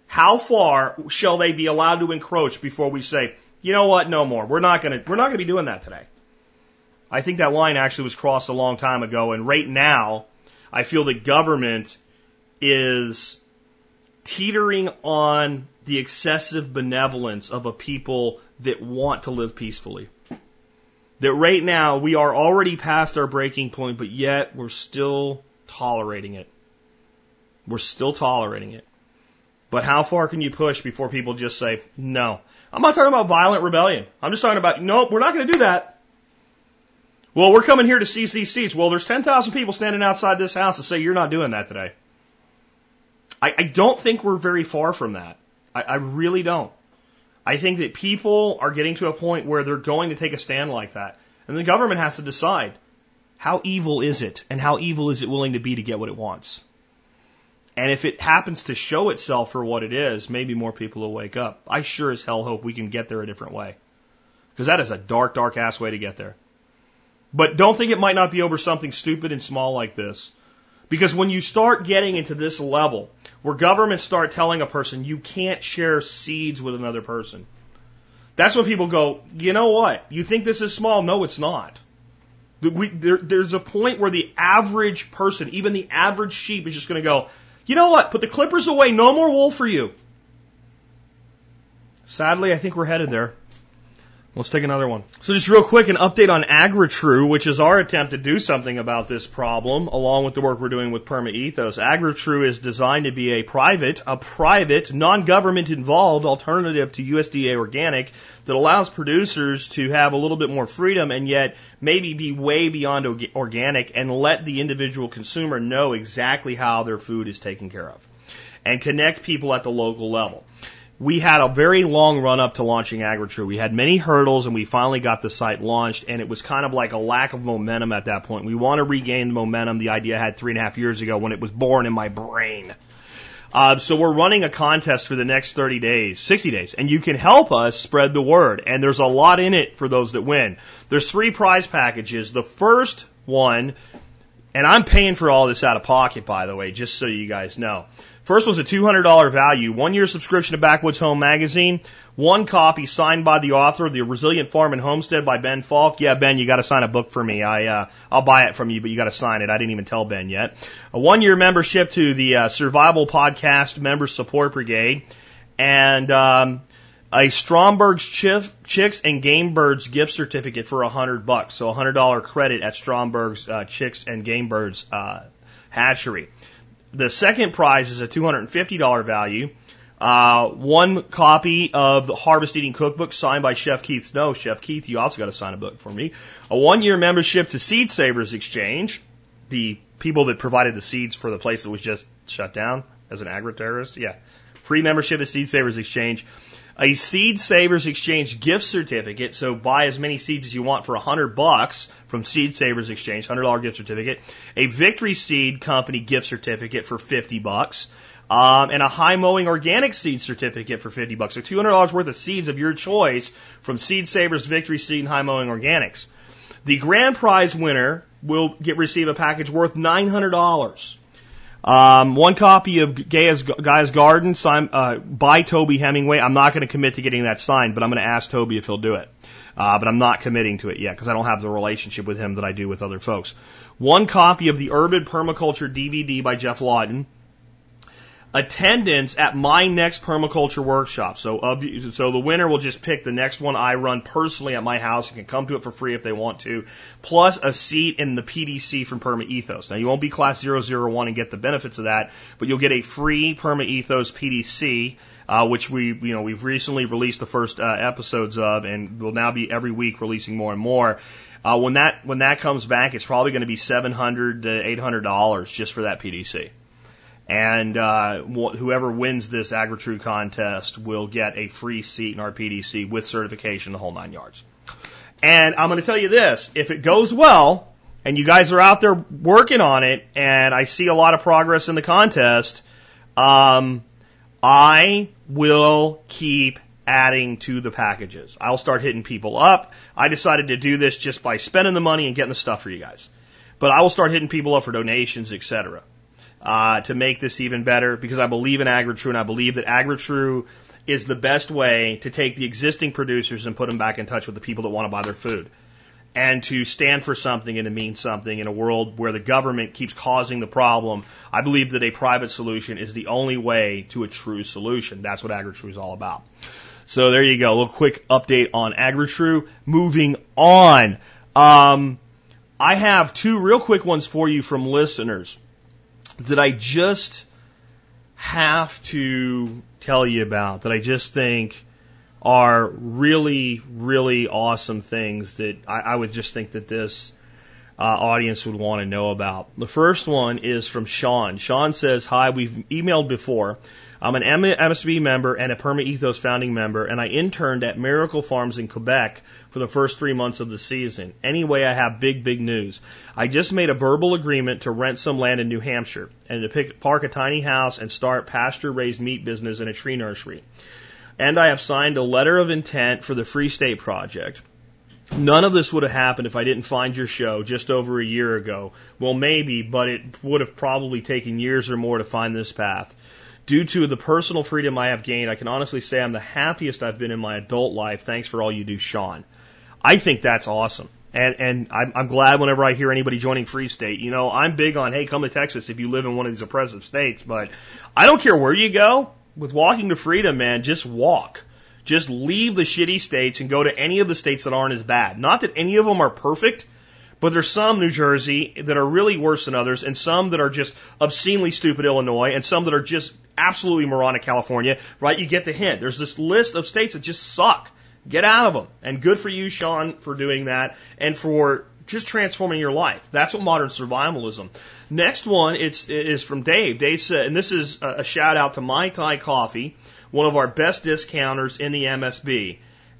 how far shall they be allowed to encroach before we say, you know what, no more. We're not gonna, we're not gonna be doing that today. I think that line actually was crossed a long time ago, and right now, I feel the government is teetering on the excessive benevolence of a people that want to live peacefully that right now we are already past our breaking point, but yet we're still tolerating it. We're still tolerating it. But how far can you push before people just say, no? I'm not talking about violent rebellion. I'm just talking about, nope, we're not going to do that. Well, we're coming here to seize these seats. Well, there's 10,000 people standing outside this house that say you're not doing that today. I, I don't think we're very far from that. I, I really don't. I think that people are getting to a point where they're going to take a stand like that. And the government has to decide how evil is it and how evil is it willing to be to get what it wants. And if it happens to show itself for what it is, maybe more people will wake up. I sure as hell hope we can get there a different way. Because that is a dark, dark ass way to get there. But don't think it might not be over something stupid and small like this. Because when you start getting into this level, where governments start telling a person you can't share seeds with another person. That's when people go, you know what? You think this is small? No, it's not. We, there, there's a point where the average person, even the average sheep, is just going to go, You know what? Put the clippers away. No more wool for you. Sadly, I think we're headed there. Let's take another one. So just real quick, an update on AgriTrue, which is our attempt to do something about this problem, along with the work we're doing with PermaEthos. AgriTrue is designed to be a private, a private, non-government involved alternative to USDA organic that allows producers to have a little bit more freedom and yet maybe be way beyond organic and let the individual consumer know exactly how their food is taken care of and connect people at the local level we had a very long run up to launching AgriTrue. We had many hurdles and we finally got the site launched and it was kind of like a lack of momentum at that point. We want to regain the momentum the idea I had three and a half years ago when it was born in my brain. Uh, so we're running a contest for the next 30 days, 60 days, and you can help us spread the word. And there's a lot in it for those that win. There's three prize packages. The first one, and I'm paying for all this out of pocket, by the way, just so you guys know. First was a $200 value, one year subscription to Backwoods Home Magazine, one copy signed by the author of The Resilient Farm and Homestead by Ben Falk. Yeah, Ben, you got to sign a book for me. I uh, I'll buy it from you, but you got to sign it. I didn't even tell Ben yet. A one year membership to the uh, Survival Podcast Member Support Brigade, and um, a Stromberg's Chicks and Game Birds gift certificate for a hundred bucks. So a hundred dollar credit at Stromberg's uh, Chicks and Game Birds uh, hatchery. The second prize is a $250 value. Uh, one copy of the Harvest Eating Cookbook signed by Chef Keith Snow. Chef Keith, you also got to sign a book for me. A one year membership to Seed Savers Exchange, the people that provided the seeds for the place that was just shut down as an agri terrorist. Yeah. Free membership to Seed Savers Exchange a Seed Savers Exchange gift certificate. So buy as many seeds as you want for a hundred bucks from Seed Savers Exchange, hundred dollar gift certificate. A Victory Seed Company gift certificate for fifty bucks. Um, and a high mowing organic seed certificate for 50 bucks. So $200 worth of seeds of your choice from Seed Savers, Victory Seed, and High Mowing Organics. The grand prize winner will get receive a package worth $900. Um, one copy of Gaia's, Gaia's Garden signed uh, by Toby Hemenway. I'm not going to commit to getting that signed, but I'm going to ask Toby if he'll do it. Uh, but I'm not committing to it yet because I don't have the relationship with him that I do with other folks. One copy of the Urban Permaculture DVD by Geoff Lawton attendance at my next permaculture workshop. So of so the winner will just pick the next one I run personally at my house and can come to it for free if they want to, plus a seat in the PDC from Perma Ethos. Now you won't be class 001 and get the benefits of that, but you'll get a free Perma Ethos PDC. Uh, which we, you know, we've recently released the first uh, episodes of, and will now be every week releasing more and more. Uh, when that when that comes back, it's probably going to be seven hundred to eight hundred dollars just for that PDC. And uh, whoever wins this AgriTrue contest will get a free seat in our PDC with certification, the whole nine yards. And I'm going to tell you this: if it goes well, and you guys are out there working on it, and I see a lot of progress in the contest, um, I will keep adding to the packages. I'll start hitting people up. I decided to do this just by spending the money and getting the stuff for you guys. But I will start hitting people up for donations, etc uh, to make this even better because I believe in AgriTrue and I believe that AgriTrue is the best way to take the existing producers and put them back in touch with the people that want to buy their food. And to stand for something and to mean something in a world where the government keeps causing the problem, I believe that a private solution is the only way to a true solution. That's what AgriTrue is all about. So there you go. A little quick update on AgriTrue. Moving on. Um, I have two real quick ones for you from listeners that I just have to tell you about that I just think are really, really awesome things that I, I would just think that this uh, audience would want to know about. The first one is from Sean. Sean says, Hi, we've emailed before. I'm an MSB member and a Perma Ethos founding member, and I interned at Miracle Farms in Quebec for the first three months of the season. Anyway, I have big, big news. I just made a verbal agreement to rent some land in New Hampshire and to pick, park a tiny house and start pasture raised meat business in a tree nursery. And I have signed a letter of intent for the Free State Project. None of this would have happened if I didn't find your show just over a year ago. Well, maybe, but it would have probably taken years or more to find this path. Due to the personal freedom I have gained, I can honestly say I'm the happiest I've been in my adult life. Thanks for all you do, Sean. I think that's awesome. And and I'm, I'm glad whenever I hear anybody joining Free State. You know, I'm big on hey, come to Texas if you live in one of these oppressive states. But I don't care where you go with walking to freedom, man. Just walk. Just leave the shitty states and go to any of the states that aren't as bad. Not that any of them are perfect, but there's some New Jersey that are really worse than others, and some that are just obscenely stupid Illinois, and some that are just absolutely moronic California. Right? You get the hint. There's this list of states that just suck. Get out of them. And good for you, Sean, for doing that and for just transforming your life. That's what modern survivalism. Next one, it's is from Dave. Dave said, and this is a shout out to Mai Thai Coffee, one of our best discounters in the MSB.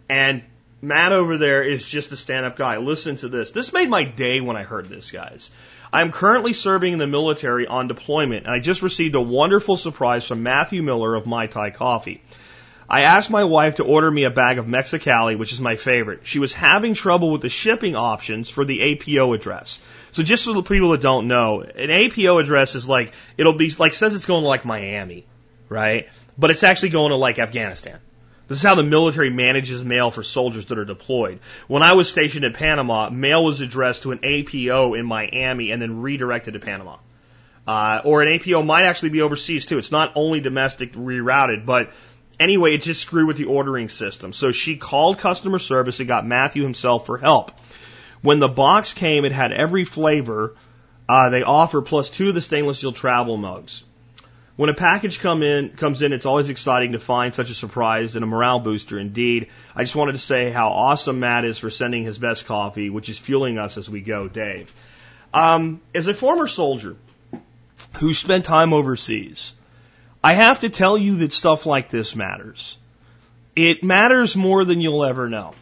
And Matt over there is just a stand up guy. Listen to this. This made my day when I heard this, guys. I'm currently serving in the military on deployment, and I just received a wonderful surprise from Matthew Miller of Mai Thai Coffee. I asked my wife to order me a bag of Mexicali, which is my favorite. She was having trouble with the shipping options for the APO address. So just for the people that don't know, an APO address is like, it'll be like, says it's going to like Miami, right? But it's actually going to like Afghanistan. This is how the military manages mail for soldiers that are deployed. When I was stationed in Panama, mail was addressed to an APO in Miami and then redirected to Panama. Uh, or an APO might actually be overseas too. It's not only domestic rerouted, but Anyway, it just screwed with the ordering system. So she called customer service and got Matthew himself for help. When the box came, it had every flavor uh, they offer plus two of the stainless steel travel mugs. When a package come in, comes in, it's always exciting to find such a surprise and a morale booster indeed. I just wanted to say how awesome Matt is for sending his best coffee, which is fueling us as we go, Dave. Um, as a former soldier who spent time overseas, I have to tell you that stuff like this matters. It matters more than you'll ever know.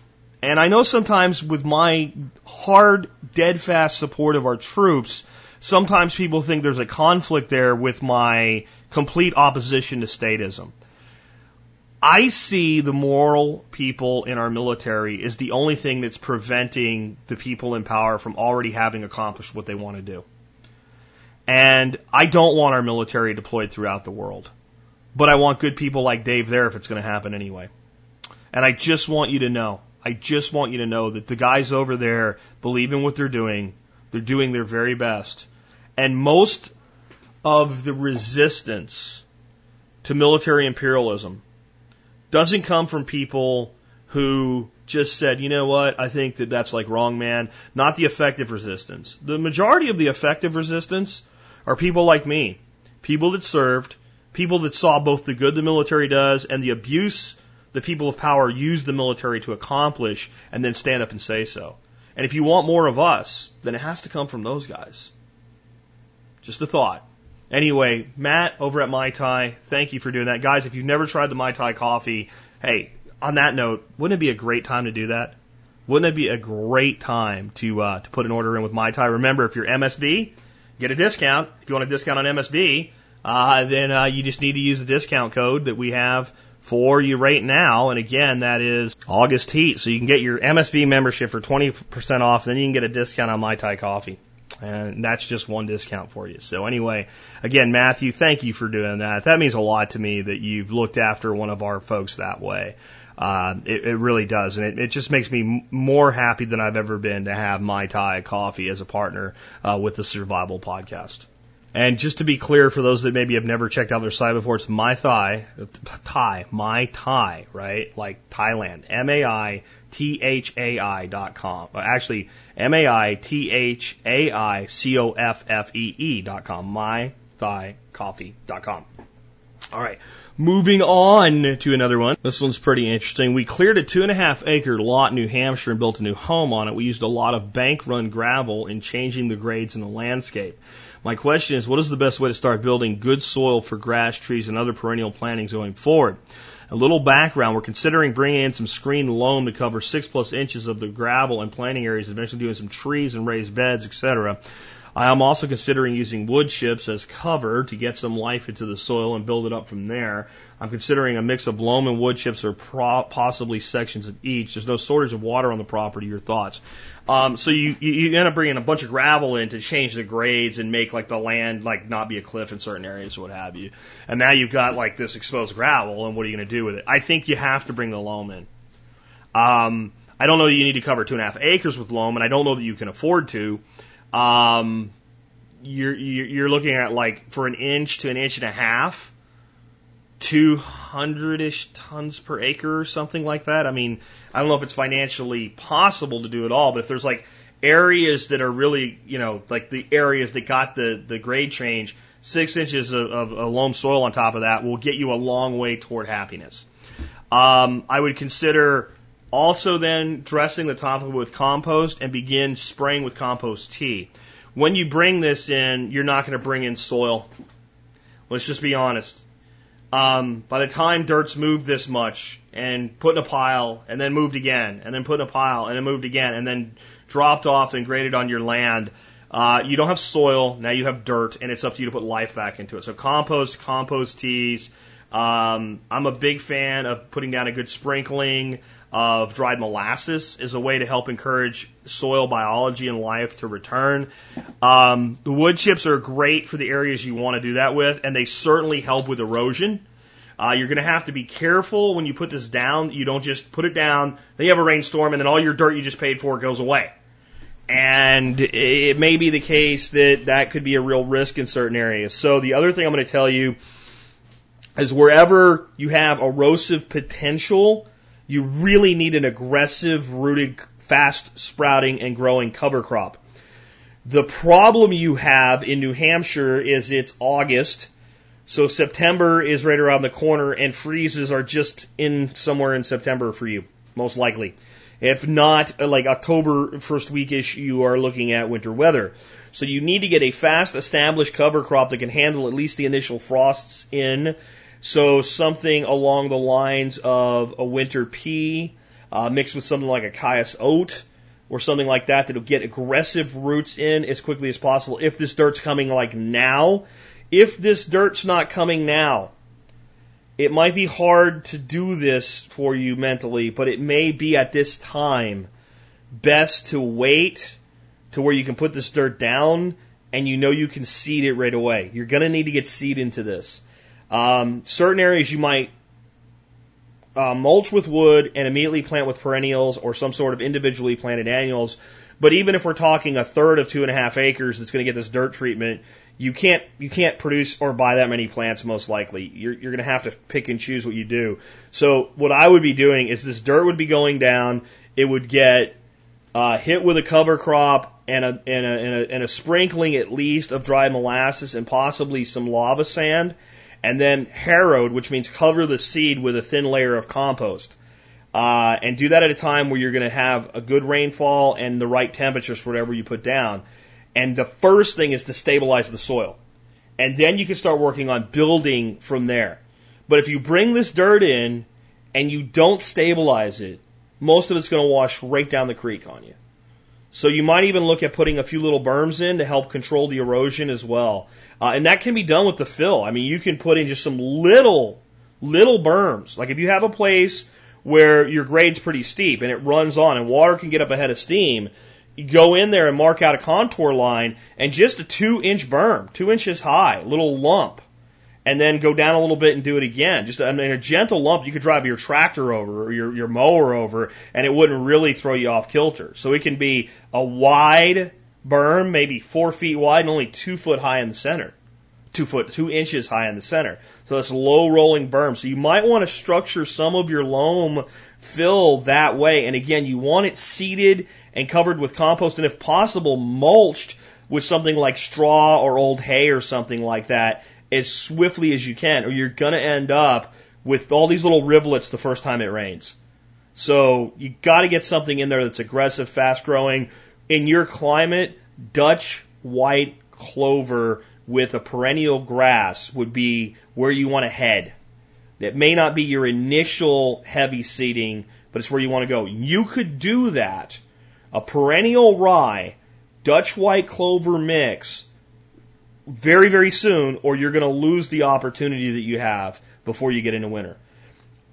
And I know sometimes with my hard, dead fast support of our troops, sometimes people think there's a conflict there with my complete opposition to statism. I see the moral people in our military is the only thing that's preventing the people in power from already having accomplished what they want to do. And I don't want our military deployed throughout the world. But I want good people like Dave there if it's going to happen anyway. And I just want you to know, I just want you to know that the guys over there believe in what they're doing. They're doing their very best. And most of the resistance to military imperialism doesn't come from people who just said, you know what, I think that that's like wrong, man. Not the effective resistance. The majority of the effective resistance are people like me, people that served, people that saw both the good the military does and the abuse the people of power use the military to accomplish and then stand up and say so. And if you want more of us, then it has to come from those guys. Just a thought. Anyway, Matt over at Mai Thai, thank you for doing that. Guys, if you've never tried the Mai Thai coffee, hey, on that note, wouldn't it be a great time to do that? Wouldn't it be a great time to uh, to put an order in with Mai Thai? Remember, if you're MSB, get a discount. If you want a discount on MSB, uh, then uh, you just need to use the discount code that we have for you right now. And again, that is August Heat. So you can get your MSB membership for 20% off, then you can get a discount on Mai Thai Coffee. And that's just one discount for you. So anyway, again, Matthew, thank you for doing that. That means a lot to me that you've looked after one of our folks that way. Uh, it, it really does, and it, it just makes me more happy than I've ever been to have Mai Thai Coffee as a partner uh, with the Survival Podcast. And just to be clear, for those that maybe have never checked out their site before, it's my thigh, Thai, my Thai, right? Like Thailand, M A I T H A I dot com. Actually, M A I T H A I C O F F E E dot com. My Thai Coffee dot com. All right. Moving on to another one. This one's pretty interesting. We cleared a two and a half acre lot in New Hampshire and built a new home on it. We used a lot of bank run gravel in changing the grades in the landscape. My question is, what is the best way to start building good soil for grass, trees, and other perennial plantings going forward? A little background, we're considering bringing in some screen loam to cover six plus inches of the gravel and planting areas, eventually doing some trees and raised beds, etc. I am also considering using wood chips as cover to get some life into the soil and build it up from there. I'm considering a mix of loam and wood chips or pro- possibly sections of each. There's no shortage of water on the property. Your thoughts? Um, so you, you end up bringing a bunch of gravel in to change the grades and make like the land like not be a cliff in certain areas what have you. And now you've got like this exposed gravel and what are you going to do with it? I think you have to bring the loam in. Um, I don't know that you need to cover two and a half acres with loam, and I don't know that you can afford to. Um, you're you're looking at like for an inch to an inch and a half, 200 ish tons per acre or something like that. I mean, I don't know if it's financially possible to do it all, but if there's like areas that are really, you know, like the areas that got the, the grade change, six inches of, of, of loam soil on top of that will get you a long way toward happiness. Um, I would consider also then dressing the top of it with compost and begin spraying with compost tea. When you bring this in, you're not going to bring in soil. Let's just be honest. Um, by the time dirt's moved this much and put in a pile and then moved again and then put in a pile and then moved again and then dropped off and graded on your land, uh, you don't have soil. Now you have dirt and it's up to you to put life back into it. So compost, compost teas. Um, I'm a big fan of putting down a good sprinkling of dried molasses is a way to help encourage soil biology and life to return. Um, the wood chips are great for the areas you want to do that with, and they certainly help with erosion. Uh, you're going to have to be careful when you put this down. You don't just put it down, then you have a rainstorm, and then all your dirt you just paid for goes away. And it may be the case that that could be a real risk in certain areas. So the other thing I'm going to tell you is wherever you have erosive potential, you really need an aggressive rooted, fast sprouting and growing cover crop. The problem you have in New Hampshire is it's August, so September is right around the corner and freezes are just in somewhere in September for you, most likely. If not, uh, like October first weekish, you are looking at winter weather. So you need to get a fast established cover crop that can handle at least the initial frosts in so something along the lines of a winter pea uh, mixed with something like a cayuse oat or something like that that'll get aggressive roots in as quickly as possible. If this dirt's coming like now, if this dirt's not coming now, it might be hard to do this for you mentally, but it may be at this time best to wait to where you can put this dirt down and you know you can seed it right away. You're going to need to get seed into this. Um, certain areas you might uh, mulch with wood and immediately plant with perennials or some sort of individually planted annuals. But even if we're talking a third of two and a half acres that's going to get this dirt treatment, you can't you can't produce or buy that many plants most likely. You're you're going to have to pick and choose what you do. So what I would be doing is this dirt would be going down. It would get uh, hit with a cover crop and a, and a and a and a sprinkling at least of dry molasses and possibly some lava sand and then harrowed, which means cover the seed with a thin layer of compost. Uh, and do that at a time where you're going to have a good rainfall and the right temperatures for whatever you put down. And the first thing is to stabilize the soil. And then you can start working on building from there. But if you bring this dirt in and you don't stabilize it, most of it's going to wash right down the creek on you. So you might even look at putting a few little berms in to help control the erosion as well. Uh, and that can be done with the fill. I mean, you can put in just some little, little berms. Like if you have a place where your grade's pretty steep and it runs on and water can get up ahead of steam, you go in there and mark out a contour line and just a two inch berm, two inches high, little lump and then go down a little bit and do it again. Just I mean, a gentle lump, you could drive your tractor over or your, your mower over, and it wouldn't really throw you off kilter. So it can be a wide berm, maybe four feet wide and only two foot high in the center. Two foot, two inches high in the center. So a low rolling berm. So you might want to structure some of your loam fill that way. And again, you want it seeded and covered with compost and if possible mulched with something like straw or old hay or something like that as swiftly as you can or you're going to end up with all these little rivulets the first time it rains. So you got to get something in there that's aggressive, fast growing, in your climate, Dutch white clover with a perennial grass would be where you want to head. That may not be your initial heavy seeding, but it's where you want to go. You could do that. A perennial rye, Dutch white clover mix, very, very soon, or you're going to lose the opportunity that you have before you get into winter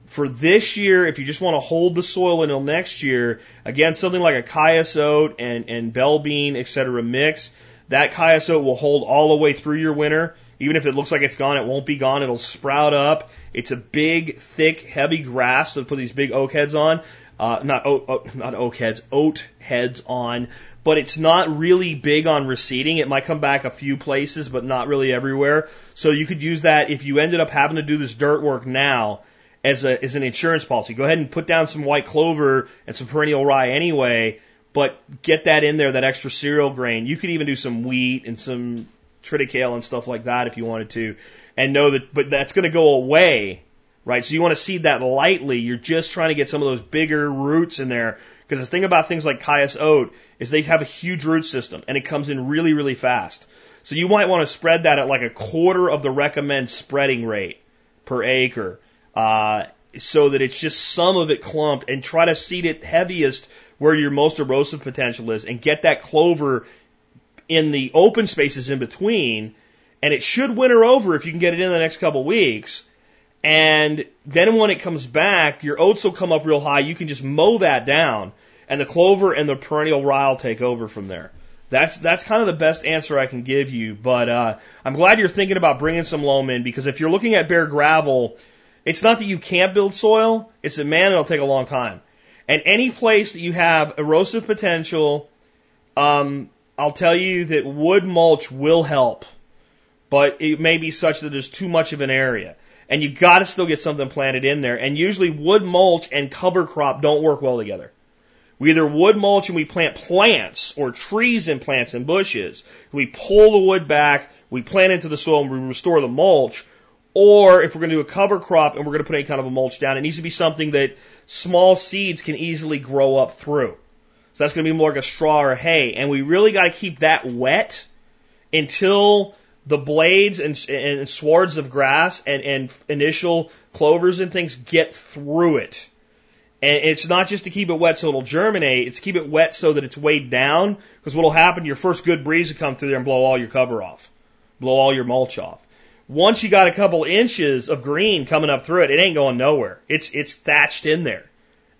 for this year, if you just want to hold the soil until next year, again, something like a cayuse oat and, and bell bean, et cetera, mix, that cayuse oat will hold all the way through your winter. Even if it looks like it's gone, it won't be gone. It'll sprout up. It's a big, thick, heavy grass to put these big oak heads on. uh, not oat, oat, not oak heads, oat heads on, but it's not really big on receding. It might come back a few places, but not really everywhere. So you could use that if you ended up having to do this dirt work now as a as an insurance policy. Go ahead and put down some white clover and some perennial rye anyway, but get that in there, that extra cereal grain. You could even do some wheat and some triticale and stuff like that if you wanted to, and know that. But that's going to go away right? So you want to seed that lightly. You're just trying to get some of those bigger roots in there. Because the thing about things like Cayuse oat is they have a huge root system and it comes in really, really fast. So you might want to spread that at like a quarter of the recommend spreading rate per acre, uh, so that it's just some of it clumped and try to seed it heaviest where your most erosive potential is and get that clover in the open spaces in between. And it should winter over if you can get it in the next couple weeks and then when it comes back, your oats will come up real high. You can just mow that down, and the clover and the perennial rye will take over from there. That's that's kind of the best answer I can give you. But uh, I'm glad you're thinking about bringing some loam in because if you're looking at bare gravel, it's not that you can't build soil. It's that man, it'll take a long time. And any place that you have erosive potential, um, I'll tell you that wood mulch will help, but it may be such that there's too much of an area and you got to still get something planted in there. And usually wood mulch and cover crop don't work well together. We either wood mulch and we plant plants or trees and plants and bushes. We pull the wood back, we plant into the soil and we restore the mulch. Or if we're going to do a cover crop and we're going to put any kind of a mulch down, it needs to be something that small seeds can easily grow up through. So that's going to be more like a straw or hay. And we really got to keep that wet until the blades and, and swards of grass and, and initial clovers and things get through it. And it's not just to keep it wet so it'll germinate, it's keep it wet so that it's weighed down, because what'll happen, your first good breeze will come through there and blow all your cover off. Blow all your mulch off. Once you got a couple inches of green coming up through it, it ain't going nowhere. It's, it's thatched in there.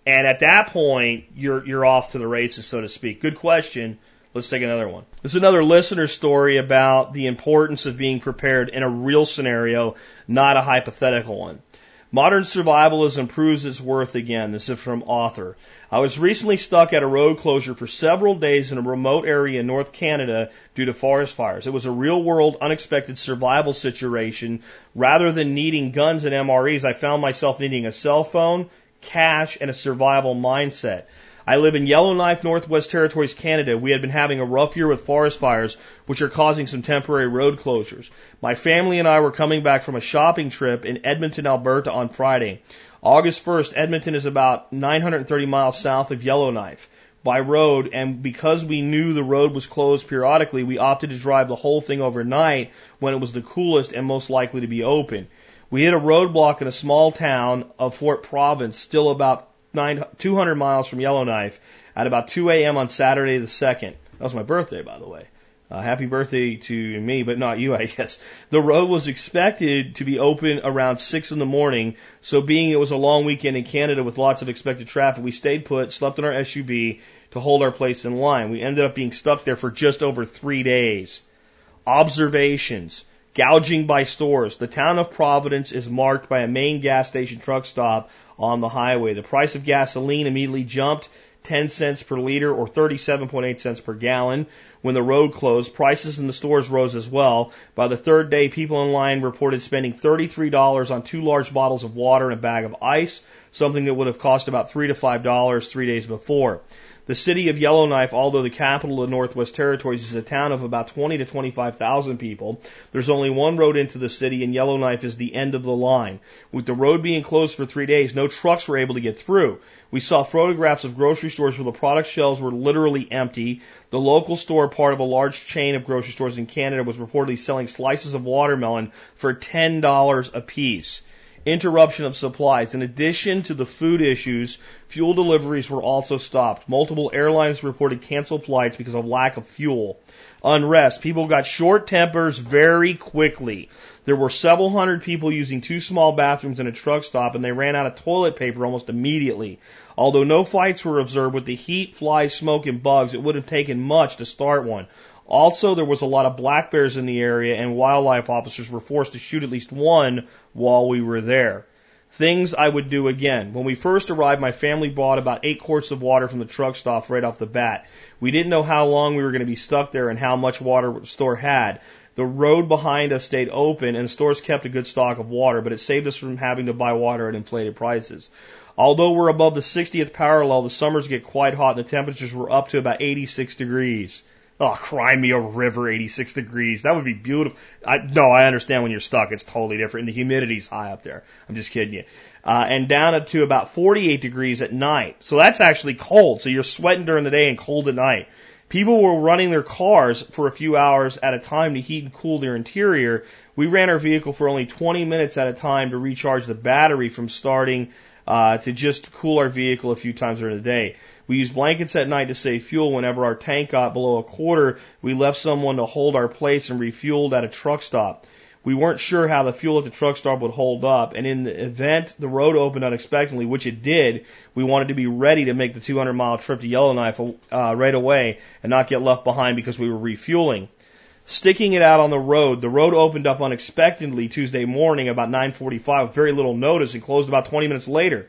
And at that point, you're, you're off to the races, so to speak. Good question. Let's take another one. This is another listener story about the importance of being prepared in a real scenario, not a hypothetical one. Modern survivalism proves its worth again. This is from author. I was recently stuck at a road closure for several days in a remote area in North Canada due to forest fires. It was a real world, unexpected survival situation. Rather than needing guns and MREs, I found myself needing a cell phone, cash, and a survival mindset. I live in Yellowknife, Northwest Territories, Canada. We had been having a rough year with forest fires, which are causing some temporary road closures. My family and I were coming back from a shopping trip in Edmonton, Alberta on Friday. August 1st, Edmonton is about 930 miles south of Yellowknife by road, and because we knew the road was closed periodically, we opted to drive the whole thing overnight when it was the coolest and most likely to be open. We hit a roadblock in a small town of Fort Providence, still about nine, 200 miles from Yellowknife at about 2 a.m. on Saturday the 2nd. That was my birthday, by the way. Uh, happy birthday to me, but not you, I guess. The road was expected to be open around 6 in the morning, so being it was a long weekend in Canada with lots of expected traffic, we stayed put, slept in our SUV to hold our place in line. We ended up being stuck there for just over three days. Observations. Gouging by stores. The town of Providence is marked by a main gas station truck stop on the highway. The price of gasoline immediately jumped 10 cents per liter or 37.8 cents per gallon. When the road closed, prices in the stores rose as well. By the third day, people in line reported spending $33 on two large bottles of water and a bag of ice, something that would have cost about 3 to $5 three days before. The city of Yellowknife, although the capital of the Northwest Territories, is a town of about 20 to 25,000 people. There's only one road into the city, and Yellowknife is the end of the line. With the road being closed for three days, no trucks were able to get through. We saw photographs of grocery stores where the product shelves were literally empty. The local store, part of a large chain of grocery stores in Canada, was reportedly selling slices of watermelon for $10 a piece interruption of supplies. In addition to the food issues, fuel deliveries were also stopped. Multiple airlines reported canceled flights because of lack of fuel. Unrest. People got short tempers very quickly. There were several hundred people using two small bathrooms in a truck stop and they ran out of toilet paper almost immediately. Although no fights were observed with the heat, flies, smoke, and bugs, it would have taken much to start one. Also, there was a lot of black bears in the area, and wildlife officers were forced to shoot at least one while we were there. Things I would do again. When we first arrived, my family bought about eight quarts of water from the truck stop right off the bat. We didn't know how long we were going to be stuck there and how much water the store had. The road behind us stayed open and stores kept a good stock of water, but it saved us from having to buy water at inflated prices. Although we're above the 60th parallel, the summers get quite hot and the temperatures were up to about 86 degrees. Oh, cry me a river, 86 degrees. That would be beautiful. I, no, I understand when you're stuck. It's totally different. And the humidity's high up there. I'm just kidding you. Uh, and down up to about 48 degrees at night. So that's actually cold. So you're sweating during the day and cold at night. People were running their cars for a few hours at a time to heat and cool their interior. We ran our vehicle for only 20 minutes at a time to recharge the battery from starting uh, to just cool our vehicle a few times during the day. We used blankets at night to save fuel. Whenever our tank got below a quarter, we left someone to hold our place and refueled at a truck stop. We weren't sure how the fuel at the truck stop would hold up, and in the event the road opened unexpectedly, which it did, we wanted to be ready to make the 200 mile trip to Yellowknife uh, right away and not get left behind because we were refueling. Sticking it out on the road, the road opened up unexpectedly Tuesday morning about 9:45 with very little notice and closed about 20 minutes later.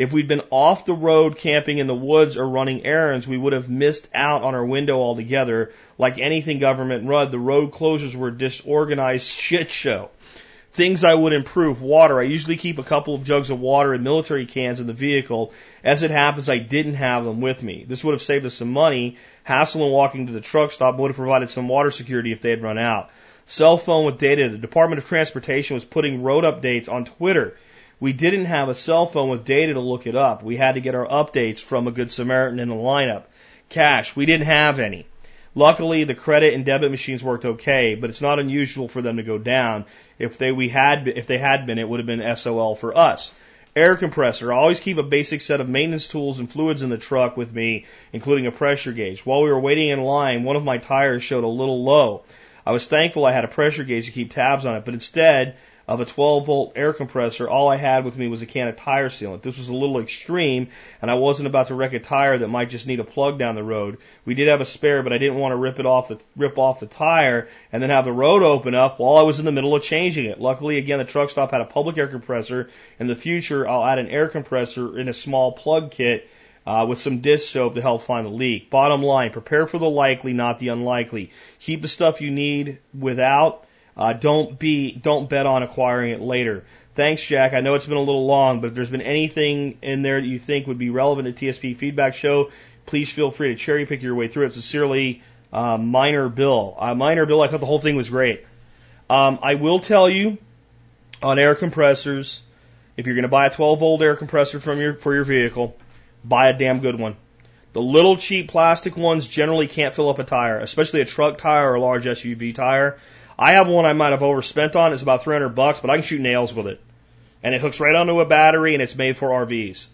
If we'd been off the road camping in the woods or running errands, we would have missed out on our window altogether. Like anything government run, the road closures were disorganized shit show. Things I would improve. Water. I usually keep a couple of jugs of water in military cans in the vehicle. As it happens, I didn't have them with me. This would have saved us some money. Hassle in walking to the truck stop would have provided some water security if they had run out. Cell phone with data. The Department of Transportation was putting road updates on Twitter we didn't have a cell phone with data to look it up. We had to get our updates from a Good Samaritan in the lineup. Cash, we didn't have any. Luckily, the credit and debit machines worked okay, but it's not unusual for them to go down. If they we had if they had been, it would have been SOL for us. Air compressor. I always keep a basic set of maintenance tools and fluids in the truck with me, including a pressure gauge. While we were waiting in line, one of my tires showed a little low. I was thankful I had a pressure gauge to keep tabs on it, but instead of a 12 volt air compressor, all I had with me was a can of tire sealant. This was a little extreme, and I wasn't about to wreck a tire that might just need a plug down the road. We did have a spare, but I didn't want to rip it off the rip off the tire and then have the road open up while I was in the middle of changing it. Luckily, again, the truck stop had a public air compressor. In the future, I'll add an air compressor in a small plug kit. Uh, with some dish soap to help find the leak. Bottom line, prepare for the likely, not the unlikely. Keep the stuff you need without uh, don't be, don't bet on acquiring it later. Thanks, Jack. I know it's been a little long, but if there's been anything in there that you think would be relevant to TSP Feedback Show, please feel free to cherry pick your way through it. Sincerely, uh, Minor Bill. Uh, Minor Bill, I thought the whole thing was great. Um, I will tell you on air compressors, if you're going to buy a 12 volt air compressor from your for your vehicle, buy a damn good one. The little cheap plastic ones generally can't fill up a tire, especially a truck tire or a large SUV tire. I have one I might have overspent on. It's about 300 bucks, but I can shoot nails with it. And it hooks right onto a battery and it's made for RVs.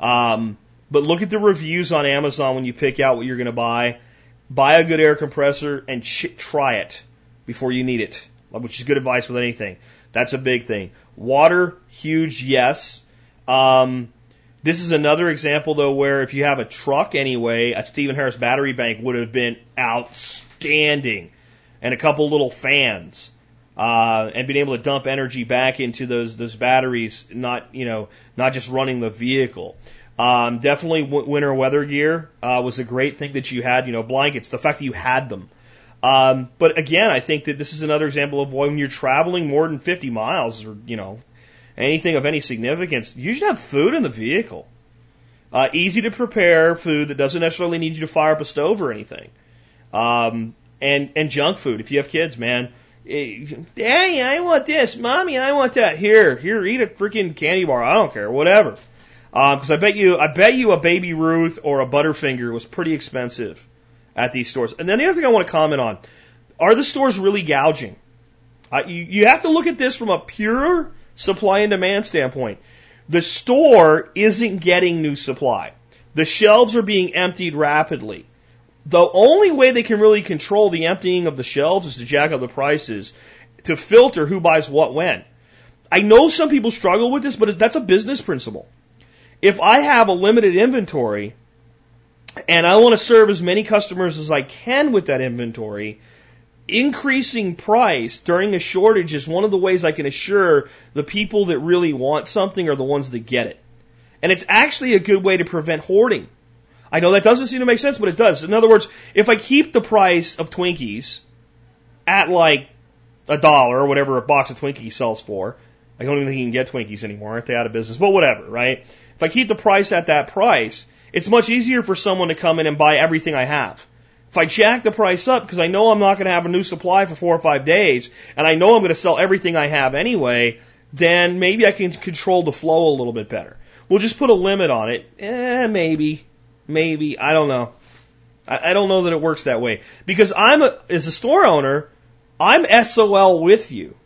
Um, but look at the reviews on Amazon when you pick out what you're going to buy. Buy a good air compressor and ch- try it before you need it, which is good advice with anything. That's a big thing. Water, huge, yes. Um, this is another example though where if you have a truck anyway, a Steven Harris battery bank would have been outstanding and a couple little fans. Uh, and being able to dump energy back into those those batteries, not you know not just running the vehicle. Um, definitely winter weather gear uh, was a great thing that you had. You know, blankets. The fact that you had them. Um, but again, I think that this is another example of when you're traveling more than 50 miles, or you know, anything of any significance, you should have food in the vehicle. Uh, easy to prepare food that doesn't necessarily need you to fire up a stove or anything. Um, and and junk food. If you have kids, man, eh, Daddy, I want this. Mommy, I want that. Here, here, eat a freaking candy bar. I don't care, whatever. Because um, I bet you, I bet you a Baby Ruth or a Butterfinger was pretty expensive at these stores. And then the other thing I want to comment on: Are the stores really gouging? Uh, you, you have to look at this from a pure supply and demand standpoint. The store isn't getting new supply. The shelves are being emptied rapidly. The only way they can really control the emptying of the shelves is to jack up the prices to filter who buys what when. I know some people struggle with this, but that's a business principle. If I have a limited inventory and I want to serve as many customers as I can with that inventory, increasing price during a shortage is one of the ways I can assure the people that really want something are the ones that get it. And it's actually a good way to prevent hoarding. I know that doesn't seem to make sense, but it does. In other words, if I keep the price of Twinkies at like a dollar or whatever a box of Twinkies sells for, I don't even think you can get Twinkies anymore. Aren't they out of business? But whatever, right? If I keep the price at that price, it's much easier for someone to come in and buy everything I have. If I jack the price up because I know I'm not going to have a new supply for four or five days, and I know I'm going to sell everything I have anyway, then maybe I can control the flow a little bit better. We'll just put a limit on it. Eh, maybe, maybe I don't know. I, I don't know that it works that way because I'm a, as a store owner, I'm SOL with you.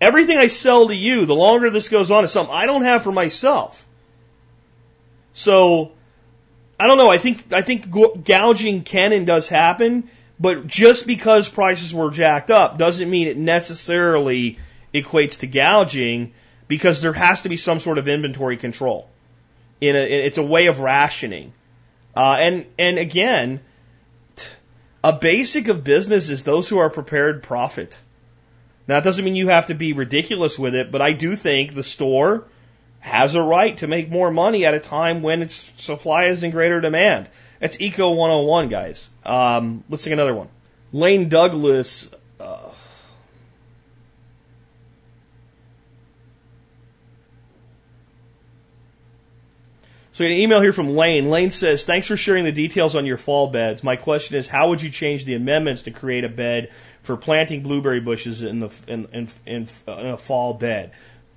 Everything I sell to you, the longer this goes on, is something I don't have for myself. So I don't know. I think I think gouging can and does happen, but just because prices were jacked up doesn't mean it necessarily equates to gouging because there has to be some sort of inventory control. In a, it's a way of rationing, uh, and and again, a basic of business is those who are prepared profit. Now, that doesn't mean you have to be ridiculous with it, but I do think the store has a right to make more money at a time when its supply is in greater demand. That's Eco 101, guys. Um, let's take another one. Lane Douglas. So, an email here from Lane. Lane says, Thanks for sharing the details on your fall beds. My question is, how would you change the amendments to create a bed for planting blueberry bushes in, the, in, in, in, in a fall bed?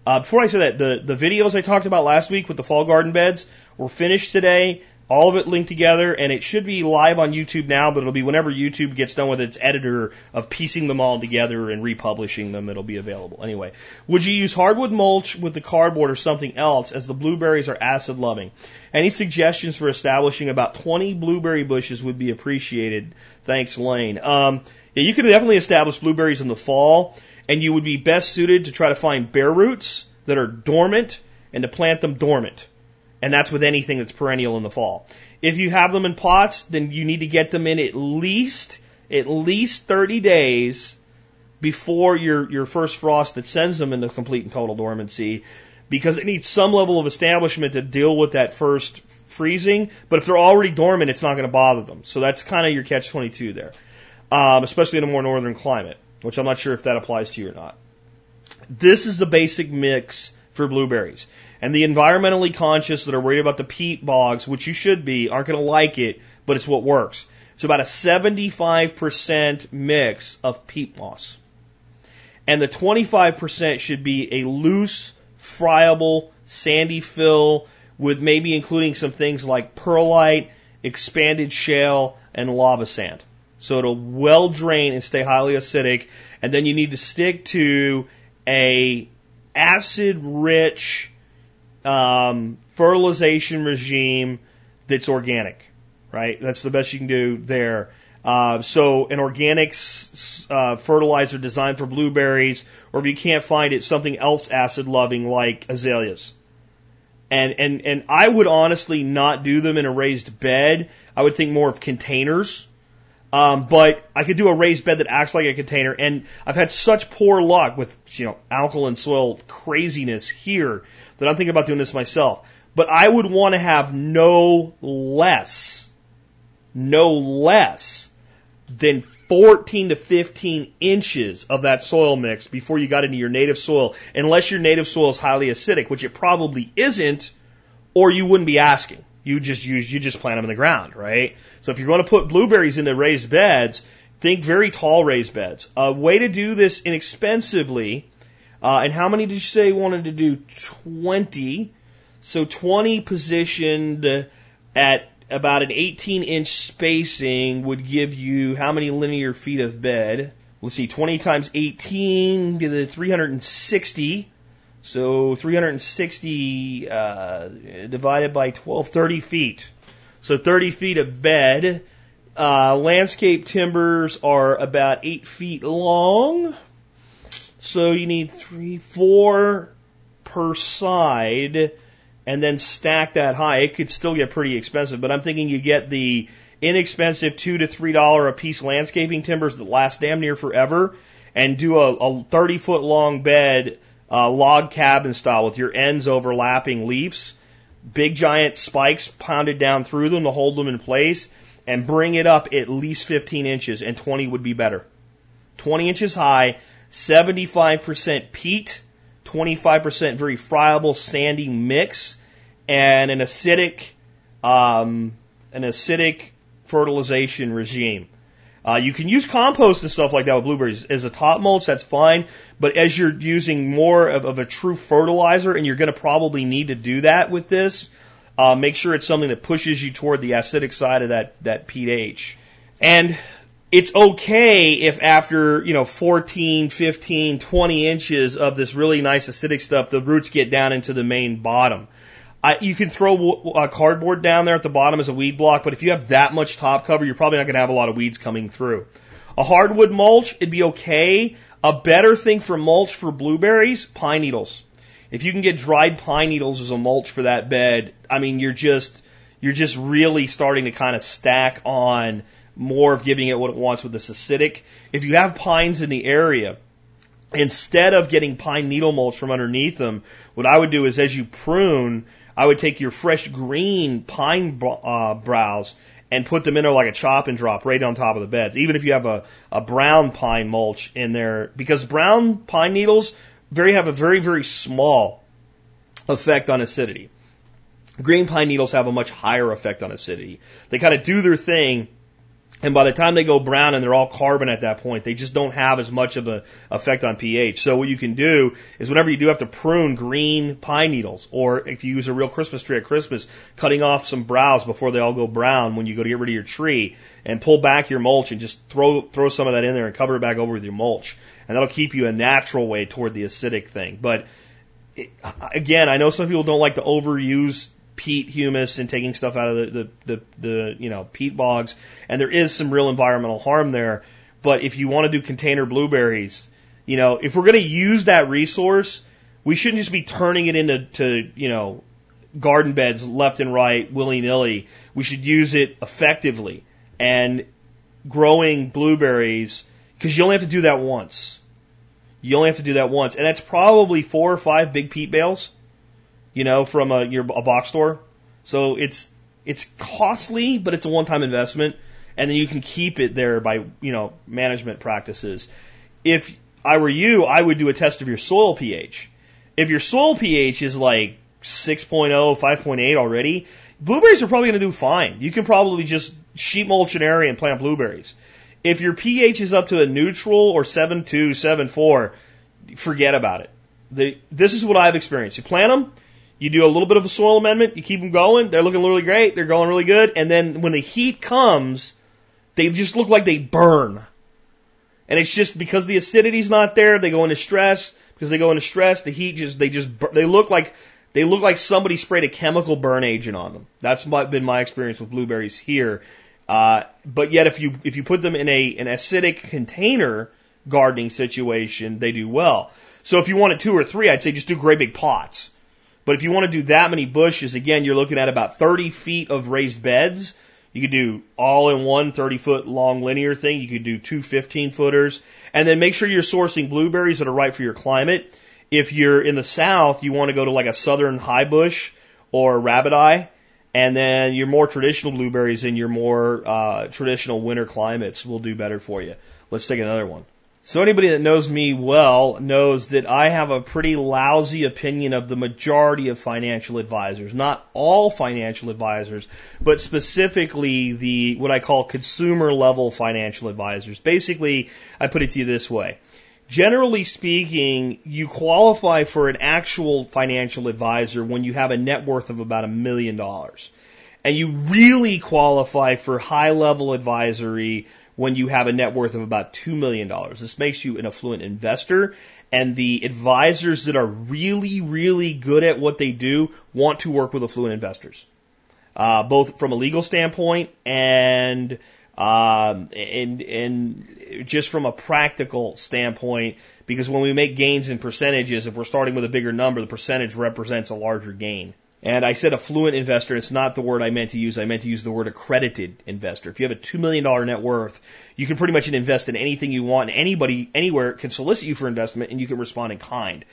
Uh, before I say that, the, the videos I talked about last week with the fall garden beds were finished today. All of it linked together, and it should be live on YouTube now, but it'll be whenever YouTube gets done with its editor of piecing them all together and republishing them, it'll be available. Anyway, would you use hardwood mulch with the cardboard or something else as the blueberries are acid loving? Any suggestions for establishing about 20 blueberry bushes would be appreciated. Thanks, Lane. Um, yeah, you could definitely establish blueberries in the fall and you would be best suited to try to find bare roots that are dormant and to plant them dormant. And that's with anything that's perennial in the fall. If you have them in pots, then you need to get them in at least at least 30 days before your your first frost that sends them into complete and total dormancy because it needs some level of establishment to deal with that first freezing. But if they're already dormant, it's not going to bother them. So that's kind of your catch 22 there, um, especially in a more northern climate which I'm not sure if that applies to you or not. This is the basic mix for blueberries. And the environmentally conscious that are worried about the peat bogs, which you should be, aren't going to like it, but it's what works. It's about a 75% mix of peat moss. And the 25% should be a loose, friable, sandy fill with maybe including some things like perlite, expanded shale, and lava sand. So it'll well drain and stay highly acidic. And then you need to stick to a acid rich um, fertilization regime that's organic, right? That's the best you can do there. Uh, so an organic uh, fertilizer designed for blueberries, or if you can't find it, something else acid loving like azaleas. And, and, and I would honestly not do them in a raised bed. I would think more of containers um, but I could do a raised bed that acts like a container, and I've had such poor luck with you know alkaline soil craziness here that I'm thinking about doing this myself. But I would want to have no less, no less than 14 to 15 inches of that soil mix before you got into your native soil, unless your native soil is highly acidic, which it probably isn't, or you wouldn't be asking. You just use, you just plant them in the ground, right? So if you're going to put blueberries into raised beds, think very tall raised beds. A way to do this inexpensively, uh, and how many did you say you wanted to do? 20. So 20 positioned at about an 18 inch spacing would give you how many linear feet of bed? Let's see, 20 times 18 to the 360. So 360 uh, divided by 12, 30 feet. So 30 feet of bed. Uh, landscape timbers are about 8 feet long. So you need three, four per side and then stack that high. It could still get pretty expensive, but I'm thinking you get the inexpensive two to three dollar a piece landscaping timbers that last damn near forever, and do a, a 30 foot long bed, uh, log cabin style with your ends overlapping leaves, big giant spikes pounded down through them to hold them in place, and bring it up at least 15 inches, and 20 would be better. 20 inches high, 75% peat, 25% very friable sandy mix, and an acidic, um, an acidic fertilization regime. Uh, you can use compost and stuff like that with blueberries as a top mulch. That's fine. But as you're using more of, of a true fertilizer, and you're going to probably need to do that with this, uh, make sure it's something that pushes you toward the acidic side of that that pH. And it's okay if after, you know, 14, 15, 20 inches of this really nice acidic stuff, the roots get down into the main bottom. I, you can throw a uh, cardboard down there at the bottom as a weed block, but if you have that much top cover, you're probably not going to have a lot of weeds coming through. A hardwood mulch, it'd be okay. A better thing for mulch for blueberries, pine needles. If you can get dried pine needles as a mulch for that bed, I mean, you're just, you're just really starting to kind of stack on more of giving it what it wants with this acidic. If you have pines in the area, instead of getting pine needle mulch from underneath them, what I would do is as you prune, I would take your fresh green pine uh, browse and put them in there like a chop and drop right on top of the beds. Even if you have a, a brown pine mulch in there, because brown pine needles very have a very very small effect on acidity. Green pine needles have a much higher effect on acidity. They kind of do their thing and by the time they go brown and they're all carbon at that point, they just don't have as much of an effect on pH. So what you can do is whenever you do have to prune green pine needles, or if you use a real Christmas tree at Christmas, cutting off some browse before they all go brown when you go to get rid of your tree, and pull back your mulch and just throw throw some of that in there and cover it back over with your mulch, and that'll keep you a natural way toward the acidic thing. But it, again, I know some people don't like to overuse peat humus and taking stuff out of the, the, the, the, you know, peat bogs. And there is some real environmental harm there. But if you want to do container blueberries, you know, if we're going to use that resource, we shouldn't just be turning it into, to, you know, garden beds left and right, willy nilly. We should use it effectively and growing blueberries because you only have to do that once. You only have to do that once. And that's probably four or five big peat bales you know, from a your a box store. So it's it's costly, but it's a one-time investment, and then you can keep it there by you know management practices. If I were you, I would do a test of your soil pH. If your soil pH is like 6.0, 5.8 already, blueberries are probably going to do fine. You can probably just sheet mulch an area and plant blueberries. If your pH is up to a neutral or 7.2, 7.4, forget about it. The, this is what I've experienced. You plant them, you do a little bit of a soil amendment, you keep them going, they're looking really great, they're going really good, and then when the heat comes, they just look like they burn. And it's just because the acidity's not there, they go into stress. Because they go into stress, the heat just, they just, they look like, they look like somebody sprayed a chemical burn agent on them. That's been my experience with blueberries here. Uh, but yet if you, if you put them in a, an acidic container gardening situation, they do well. So if you wanted two or three, I'd say just do great big pots. But if you want to do that many bushes, again, you're looking at about 30 feet of raised beds. You could do all in one 30 foot long linear thing. You could do two 15 footers. And then make sure you're sourcing blueberries that are right for your climate. If you're in the south, you want to go to like a southern high bush or rabbit eye. And then your more traditional blueberries in your more uh, traditional winter climates will do better for you. Let's take another one. So anybody that knows me well knows that I have a pretty lousy opinion of the majority of financial advisors. Not all financial advisors, but specifically the, what I call consumer level financial advisors. Basically, I put it to you this way. Generally speaking, you qualify for an actual financial advisor when you have a net worth of about a million dollars. And you really qualify for high level advisory when you have a net worth of about $2 million. This makes you an affluent investor. And the advisors that are really, really good at what they do want to work with affluent investors, uh, both from a legal standpoint and um, and and just from a practical standpoint, because when we make gains in percentages, if we're starting with a bigger number, the percentage represents a larger gain And I said affluent investor. It's not the word I meant to use. I meant to use the word accredited investor. If you have a $2 million net worth, you can pretty much invest in anything you want. And anybody, anywhere can solicit you for investment and you can respond in kind.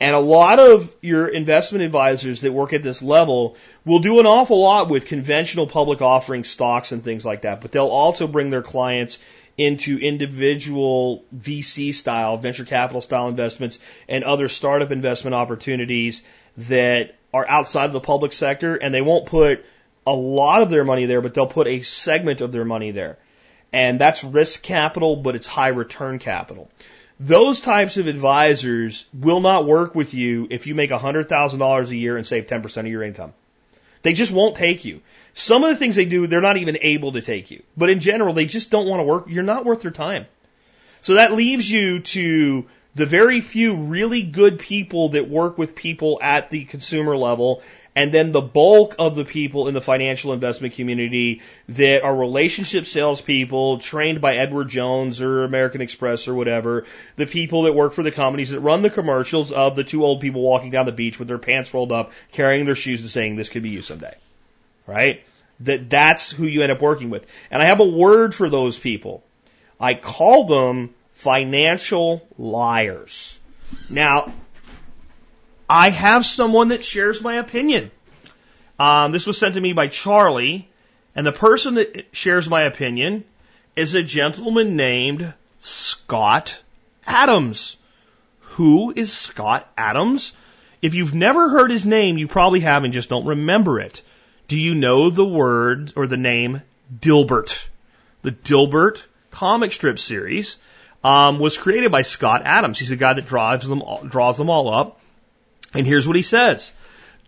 And a lot of your investment advisors that work at this level will do an awful lot with conventional public offering stocks and things like that, but they'll also bring their clients into individual VC style, venture capital style investments and other startup investment opportunities that are outside of the public sector and they won't put a lot of their money there, but they'll put a segment of their money there. And that's risk capital, but it's high return capital. Those types of advisors will not work with you if you make $100,000 a year and save 10% of your income. They just won't take you. Some of the things they do, they're not even able to take you. But in general, they just don't want to work. You're not worth their time. So that leaves you to the very few really good people that work with people at the consumer level, and then the bulk of the people in the financial investment community that are relationship salespeople trained by Edward Jones or American Express or whatever, the people that work for the companies that run the commercials of the two old people walking down the beach with their pants rolled up, carrying their shoes and saying, this could be you someday. Right? That that's who you end up working with. And I have a word for those people. I call them financial liars. Now, I have someone that shares my opinion. Um, this was sent to me by Charlie, and the person that shares my opinion is a gentleman named Scott Adams. Who is Scott Adams? If you've never heard his name, you probably have and just don't remember it. Do you know the word or the name Dilbert? The Dilbert comic strip series um, was created by Scott Adams. He's the guy that drives them, draws them all up. And here's what he says.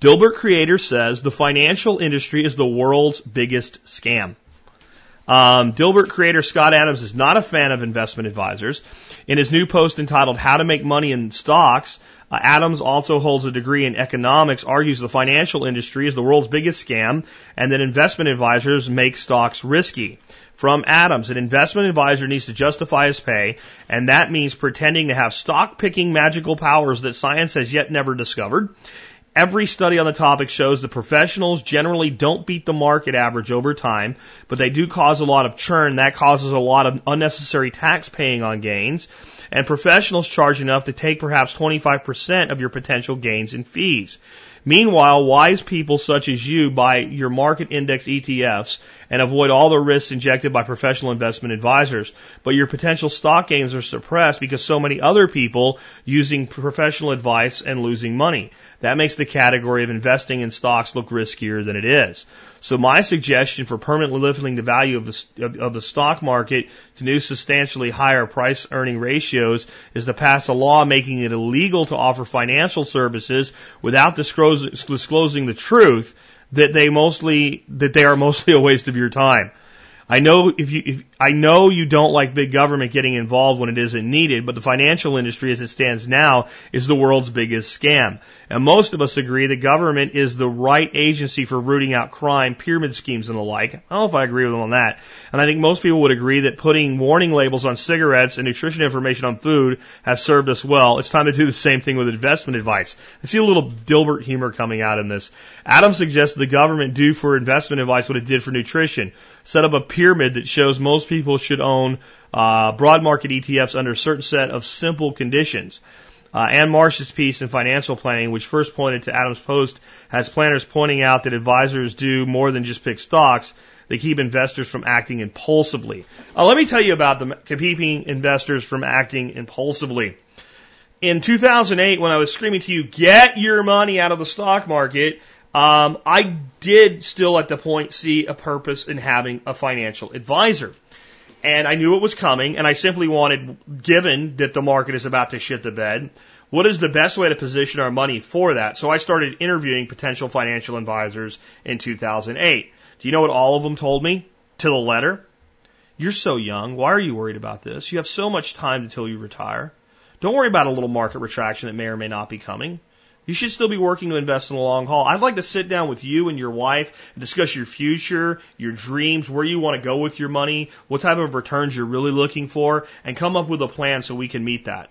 Dilbert creator says the financial industry is the world's biggest scam. Um, Dilbert creator Scott Adams is not a fan of investment advisors. In his new post entitled How to Make Money in Stocks, uh, Adams also holds a degree in economics, argues the financial industry is the world's biggest scam, and that investment advisors make stocks risky from Adams. An investment advisor needs to justify his pay, and that means pretending to have stock picking magical powers that science has yet never discovered. Every study on the topic shows that professionals generally don't beat the market average over time, but they do cause a lot of churn. That causes a lot of unnecessary tax paying on gains. And professionals charge enough to take perhaps 25% of your potential gains in fees. Meanwhile, wise people such as you buy your market index ETFs and avoid all the risks injected by professional investment advisors. But your potential stock gains are suppressed because so many other people using professional advice and losing money. That makes the category of investing in stocks look riskier than it is. So my suggestion for permanently lifting the value of the, of, the stock market to new substantially higher price earning ratios is to pass a law making it illegal to offer financial services without disclosing the truth that they mostly, that they are mostly a waste of your time. I know if you, if, I know you don't like big government getting involved when it isn't needed, but the financial industry as it stands now is the world's biggest scam. And most of us agree that government is the right agency for rooting out crime, pyramid schemes and the like. I don't know if I agree with them on that. And I think most people would agree that putting warning labels on cigarettes and nutrition information on food has served us well. It's time to do the same thing with investment advice. I see a little Dilbert humor coming out in this. Adam suggests the government do for investment advice what it did for nutrition. Set up a pyramid that shows most people should own uh, broad market ETFs under a certain set of simple conditions. Uh, Ann Marsh's piece in Financial Planning, which first pointed to Adams Post, has planners pointing out that advisors do more than just pick stocks. They keep investors from acting impulsively. Uh, let me tell you about the keeping investors from acting impulsively. In 2008, when I was screaming to you, get your money out of the stock market, um, I did still at the point see a purpose in having a financial advisor. And I knew it was coming, and I simply wanted, given that the market is about to shit the bed, what is the best way to position our money for that? So I started interviewing potential financial advisors in 2008. Do you know what all of them told me? To the letter? You're so young. Why are you worried about this? You have so much time until you retire. Don't worry about a little market retraction that may or may not be coming. You should still be working to invest in the long haul. I'd like to sit down with you and your wife and discuss your future, your dreams, where you want to go with your money, what type of returns you're really looking for, and come up with a plan so we can meet that.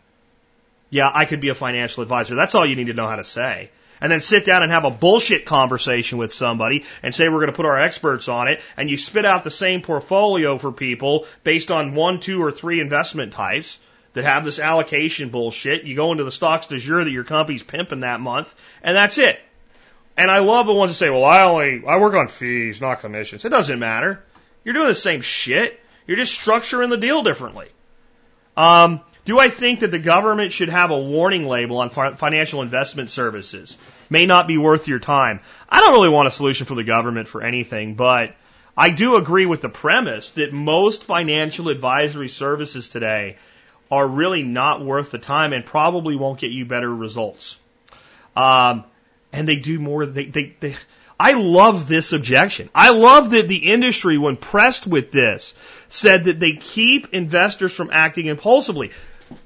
Yeah, I could be a financial advisor. That's all you need to know how to say. and then sit down and have a bullshit conversation with somebody and say we're going to put our experts on it and you spit out the same portfolio for people based on one, two, or three investment types that have this allocation bullshit. You go into the stocks de jour that your company's pimping that month and that's it. And I love the ones that say, well, I only, I work on fees, not commissions. It doesn't matter. You're doing the same shit. You're just structuring the deal differently. Um, do I think that the government should have a warning label on financial investment services? May not be worth your time. I don't really want a solution from the government for anything, but I do agree with the premise that most financial advisory services today are really not worth the time and probably won't get you better results. Um, and they do more. They, they, they, I love this objection. I love that the industry, when pressed with this, said that they keep investors from acting impulsively.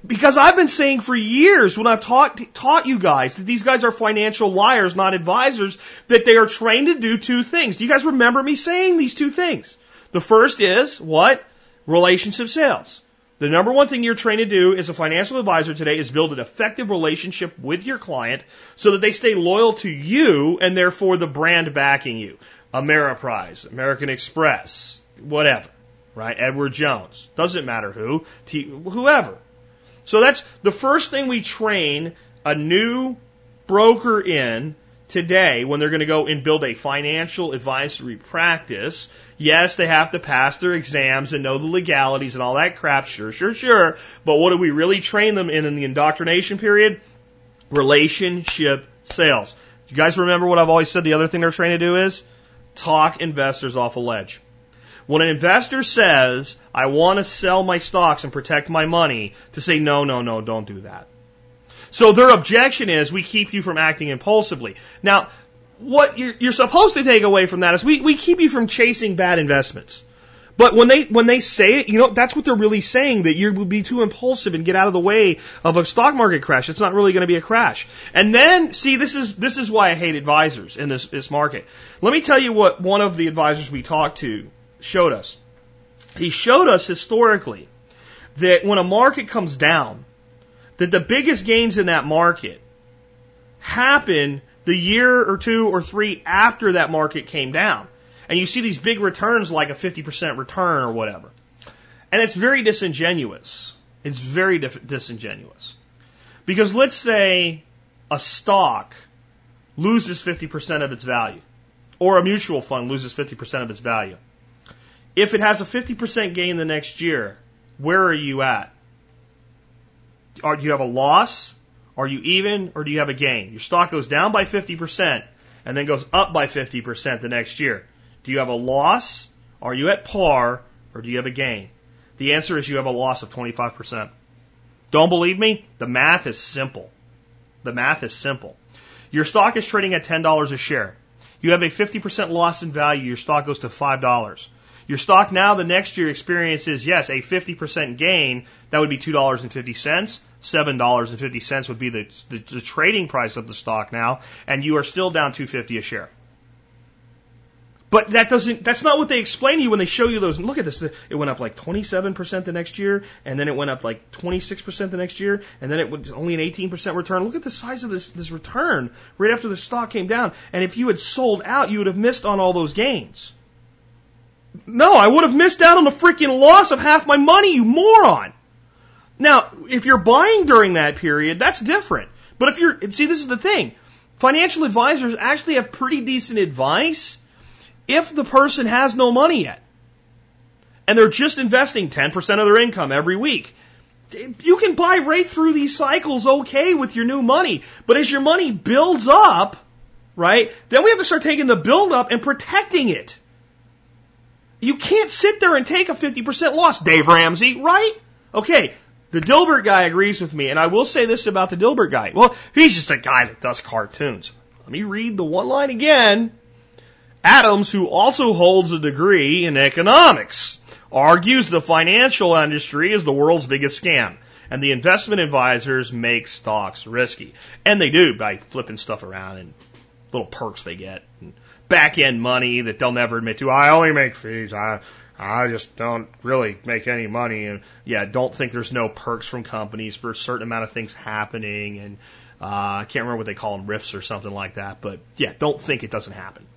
Because I've been saying for years when I've taught, taught you guys that these guys are financial liars, not advisors, that they are trained to do two things. Do you guys remember me saying these two things? The first is what? Relationship sales. The number one thing you're trained to do as a financial advisor today is build an effective relationship with your client so that they stay loyal to you and therefore the brand backing you. Ameriprise, American Express, whatever, right? Edward Jones. Doesn't matter who, whoever. So that's the first thing we train a new broker in today when they're going to go and build a financial advisory practice. Yes, they have to pass their exams and know the legalities and all that crap. Sure, sure, sure. But what do we really train them in in the indoctrination period? Relationship sales. Do you guys remember what I've always said the other thing they're trained to do is? Talk investors off a ledge. When an investor says, I want to sell my stocks and protect my money, to say, no, no, no, don't do that. So their objection is, we keep you from acting impulsively. Now, what you're, you're supposed to take away from that is we, we keep you from chasing bad investments. But when they when they say it, you know, that's what they're really saying that you would be too impulsive and get out of the way of a stock market crash. It's not really going to be a crash. And then, see, this is this is why I hate advisors in this this market. Let me tell you what one of the advisors we talked to showed us. He showed us historically that when a market comes down, that the biggest gains in that market happen the year or two or three after that market came down. And you see these big returns like a 50% return or whatever. And it's very disingenuous. It's very disingenuous. Because let's say a stock loses 50% of its value, or a mutual fund loses 50% of its value. If it has a 50% gain the next year, where are you at? Are, do you have a loss? Are you even? Or do you have a gain? Your stock goes down by 50% and then goes up by 50% the next year. Do you have a loss? Are you at par? Or do you have a gain? The answer is you have a loss of 25%. Don't believe me? The math is simple. The math is simple. Your stock is trading at $10 a share. You have a 50% loss in value. Your stock goes to $5. Your stock now the next year experiences, yes, a 50% gain. That would be $2.50. $7.50 would be the, the, the trading price of the stock now. And you are still down 250 a share. But that doesn't, that's not what they explain to you when they show you those. Look at this. It went up like 27% the next year, and then it went up like 26% the next year, and then it was only an 18% return. Look at the size of this, this return right after the stock came down. And if you had sold out, you would have missed on all those gains. No, I would have missed out on the freaking loss of half my money, you moron. Now, if you're buying during that period, that's different. But if you're, see, this is the thing. Financial advisors actually have pretty decent advice if the person has no money yet. And they're just investing 10% of their income every week. You can buy right through these cycles okay with your new money. But as your money builds up, right, then we have to start taking the build up and protecting it. You can't sit there and take a 50% loss, Dave Ramsey, right? Okay, the Dilbert guy agrees with me, and I will say this about the Dilbert guy. Well, he's just a guy that does cartoons. Let me read the one line again. Adams, who also holds a degree in economics, argues the financial industry is the world's biggest scam, and the investment advisors make stocks risky. And they do by flipping stuff around and little perks they get. And back end money that they'll never admit to. I only make fees. I, I just don't really make any money. And yeah, don't think there's no perks from companies for a certain amount of things happening. And uh, I can't remember what they call them, riffs or something like that. But yeah, don't think it doesn't happen.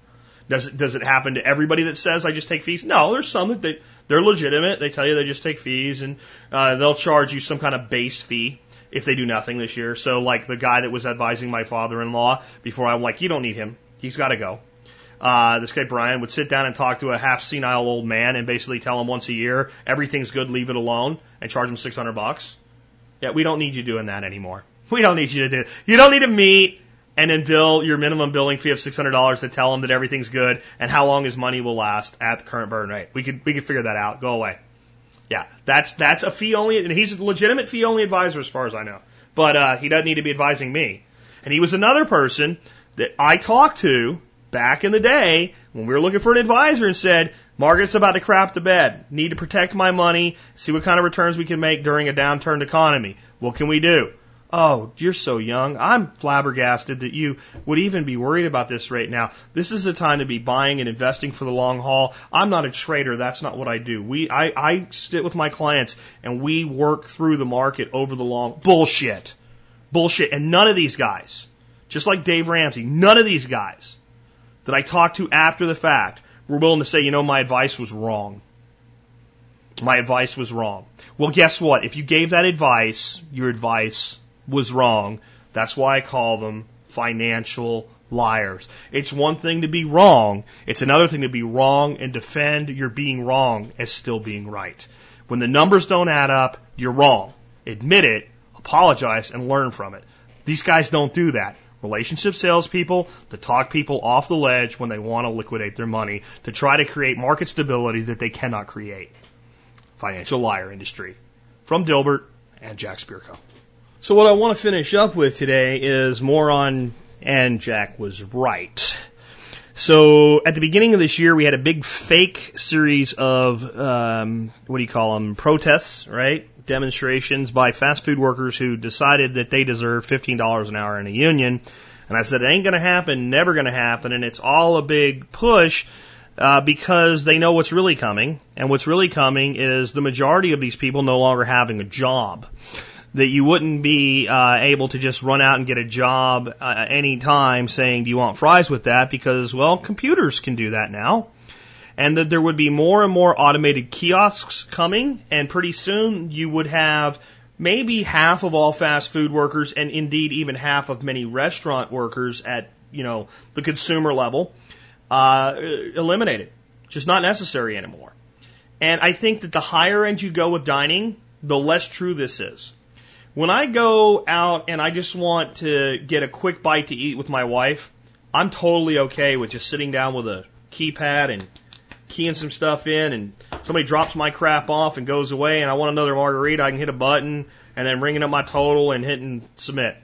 Does it, does it happen to everybody that says I just take fees? No, there's some that they, they're legitimate. They tell you they just take fees and uh, they'll charge you some kind of base fee if they do nothing this year. So like the guy that was advising my father-in-law before, I'm like, you don't need him. He's got to go. Uh, this guy Brian would sit down and talk to a half senile old man and basically tell him once a year everything's good, leave it alone, and charge him 600 bucks. Yeah, we don't need you doing that anymore. We don't need you to do. You don't need to meet and then bill your minimum billing fee of $600 to tell them that everything's good and how long his money will last at the current burn rate. We could we could figure that out. Go away. Yeah, that's that's a fee only, and he's a legitimate fee only advisor as far as I know. But uh, he doesn't need to be advising me. And he was another person that I talked to back in the day when we were looking for an advisor and said, market's about to crap the bed. Need to protect my money, see what kind of returns we can make during a downturned economy. What can we do? Oh, you're so young. I'm flabbergasted that you would even be worried about this right now. This is the time to be buying and investing for the long haul. I'm not a trader. That's not what I do. We, I, I sit with my clients and we work through the market over the long bullshit, bullshit. And none of these guys, just like Dave Ramsey, none of these guys that I talked to after the fact were willing to say, you know, my advice was wrong. My advice was wrong. Well, guess what? If you gave that advice, your advice was wrong. That's why I call them financial liars. It's one thing to be wrong. It's another thing to be wrong and defend your being wrong as still being right. When the numbers don't add up, you're wrong. Admit it, apologize, and learn from it. These guys don't do that relationship salespeople to talk people off the ledge when they want to liquidate their money to try to create market stability that they cannot create. Financial liar industry. From Dilbert and Jack Spirko. So what I want to finish up with today is more on, and Jack was right. So at the beginning of this year, we had a big fake series of um, what do you call them? Protests, right? Demonstrations by fast food workers who decided that they deserve fifteen dollars an hour in a union. And I said it ain't going to happen, never going to happen, and it's all a big push uh, because they know what's really coming. And what's really coming is the majority of these people no longer having a job that you wouldn't be uh, able to just run out and get a job uh, any time saying, "Do you want fries with that?" Because well, computers can do that now, and that there would be more and more automated kiosks coming, and pretty soon you would have maybe half of all fast food workers, and indeed even half of many restaurant workers at you know the consumer level uh, eliminated, just not necessary anymore. And I think that the higher end you go with dining, the less true this is. When I go out and I just want to get a quick bite to eat with my wife, I'm totally okay with just sitting down with a keypad and keying some stuff in and somebody drops my crap off and goes away and I want another margarita, I can hit a button and then ringing up my total and hitting submit.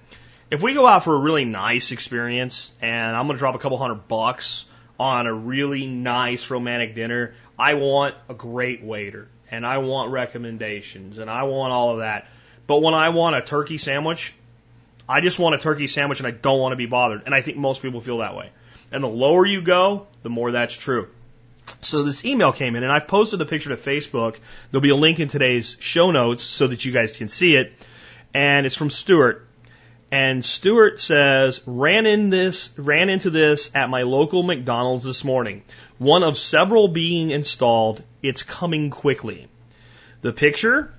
If we go out for a really nice experience and I'm going to drop a couple hundred bucks on a really nice romantic dinner, I want a great waiter and I want recommendations and I want all of that. But when I want a turkey sandwich, I just want a turkey sandwich and I don't want to be bothered. And I think most people feel that way. And the lower you go, the more that's true. So this email came in and I've posted the picture to Facebook. There'll be a link in today's show notes so that you guys can see it. And it's from Stuart. And Stuart says, ran in this, ran into this at my local McDonald's this morning. One of several being installed. It's coming quickly. The picture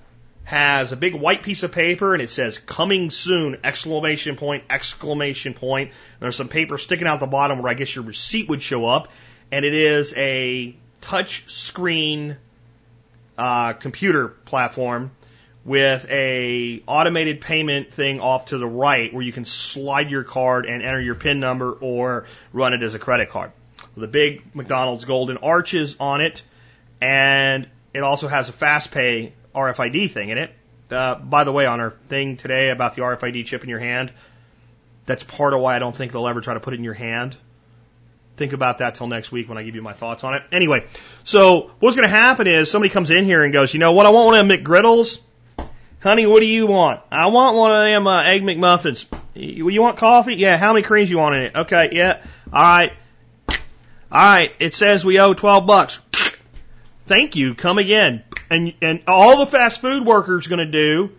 has a big white piece of paper and it says coming soon exclamation point exclamation point there's some paper sticking out the bottom where i guess your receipt would show up and it is a touch screen uh, computer platform with a automated payment thing off to the right where you can slide your card and enter your pin number or run it as a credit card the big mcdonald's golden arches on it and it also has a fast pay RFID thing in it. Uh, by the way, on our thing today about the RFID chip in your hand, that's part of why I don't think they'll ever try to put it in your hand. Think about that till next week when I give you my thoughts on it. Anyway, so what's going to happen is somebody comes in here and goes, you know what, I want one of them McGriddles. Honey, what do you want? I want one of them uh, egg McMuffins. You, you want coffee? Yeah. How many creams you want in it? Okay. Yeah. All right. All right. It says we owe twelve bucks. thank you, come again. And, and all the fast food worker's going to do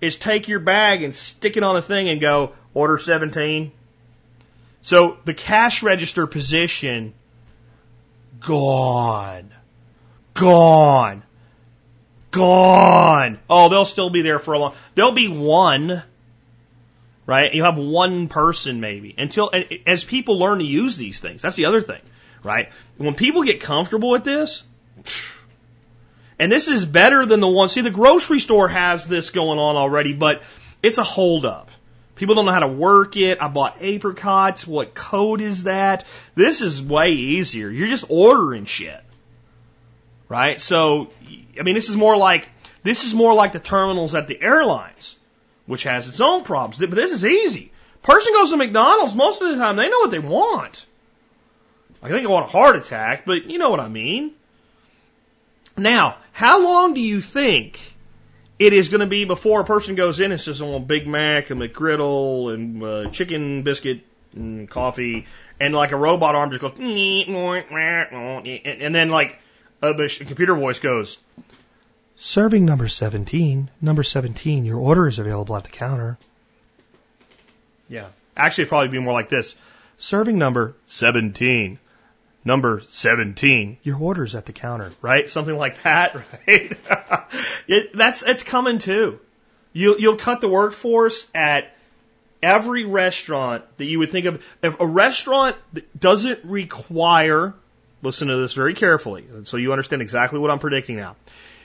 is take your bag and stick it on a thing and go, order 17. So the cash register position, gone. Gone. Gone. Oh, they'll still be there for a long, there'll be one, right? You have one person maybe until, as people learn to use these things, that's the other thing, right? When people get comfortable with this, and this is better than the one, see the grocery store has this going on already, but it's a holdup. People don't know how to work it. I bought apricots. What code is that? This is way easier. You're just ordering shit. Right? So, I mean, this is more like, this is more like the terminals at the airlines, which has its own problems. But this is easy. Person goes to McDonald's, most of the time they know what they want. I think I want a heart attack, but you know what I mean. Now, how long do you think it is going to be before a person goes in and says, I want Big Mac, and McGriddle, and uh, chicken biscuit and coffee, and like a robot arm just goes, and then like a computer voice goes, Serving number 17, number 17, your order is available at the counter. Yeah. Actually, it'd probably be more like this. Serving number 17, number 17, your order's at the counter, right? Something like that, right? it, that's, it's coming too. You'll, you'll cut the workforce at every restaurant that you would think of. If a restaurant doesn't require, listen to this very carefully, so you understand exactly what I'm predicting now.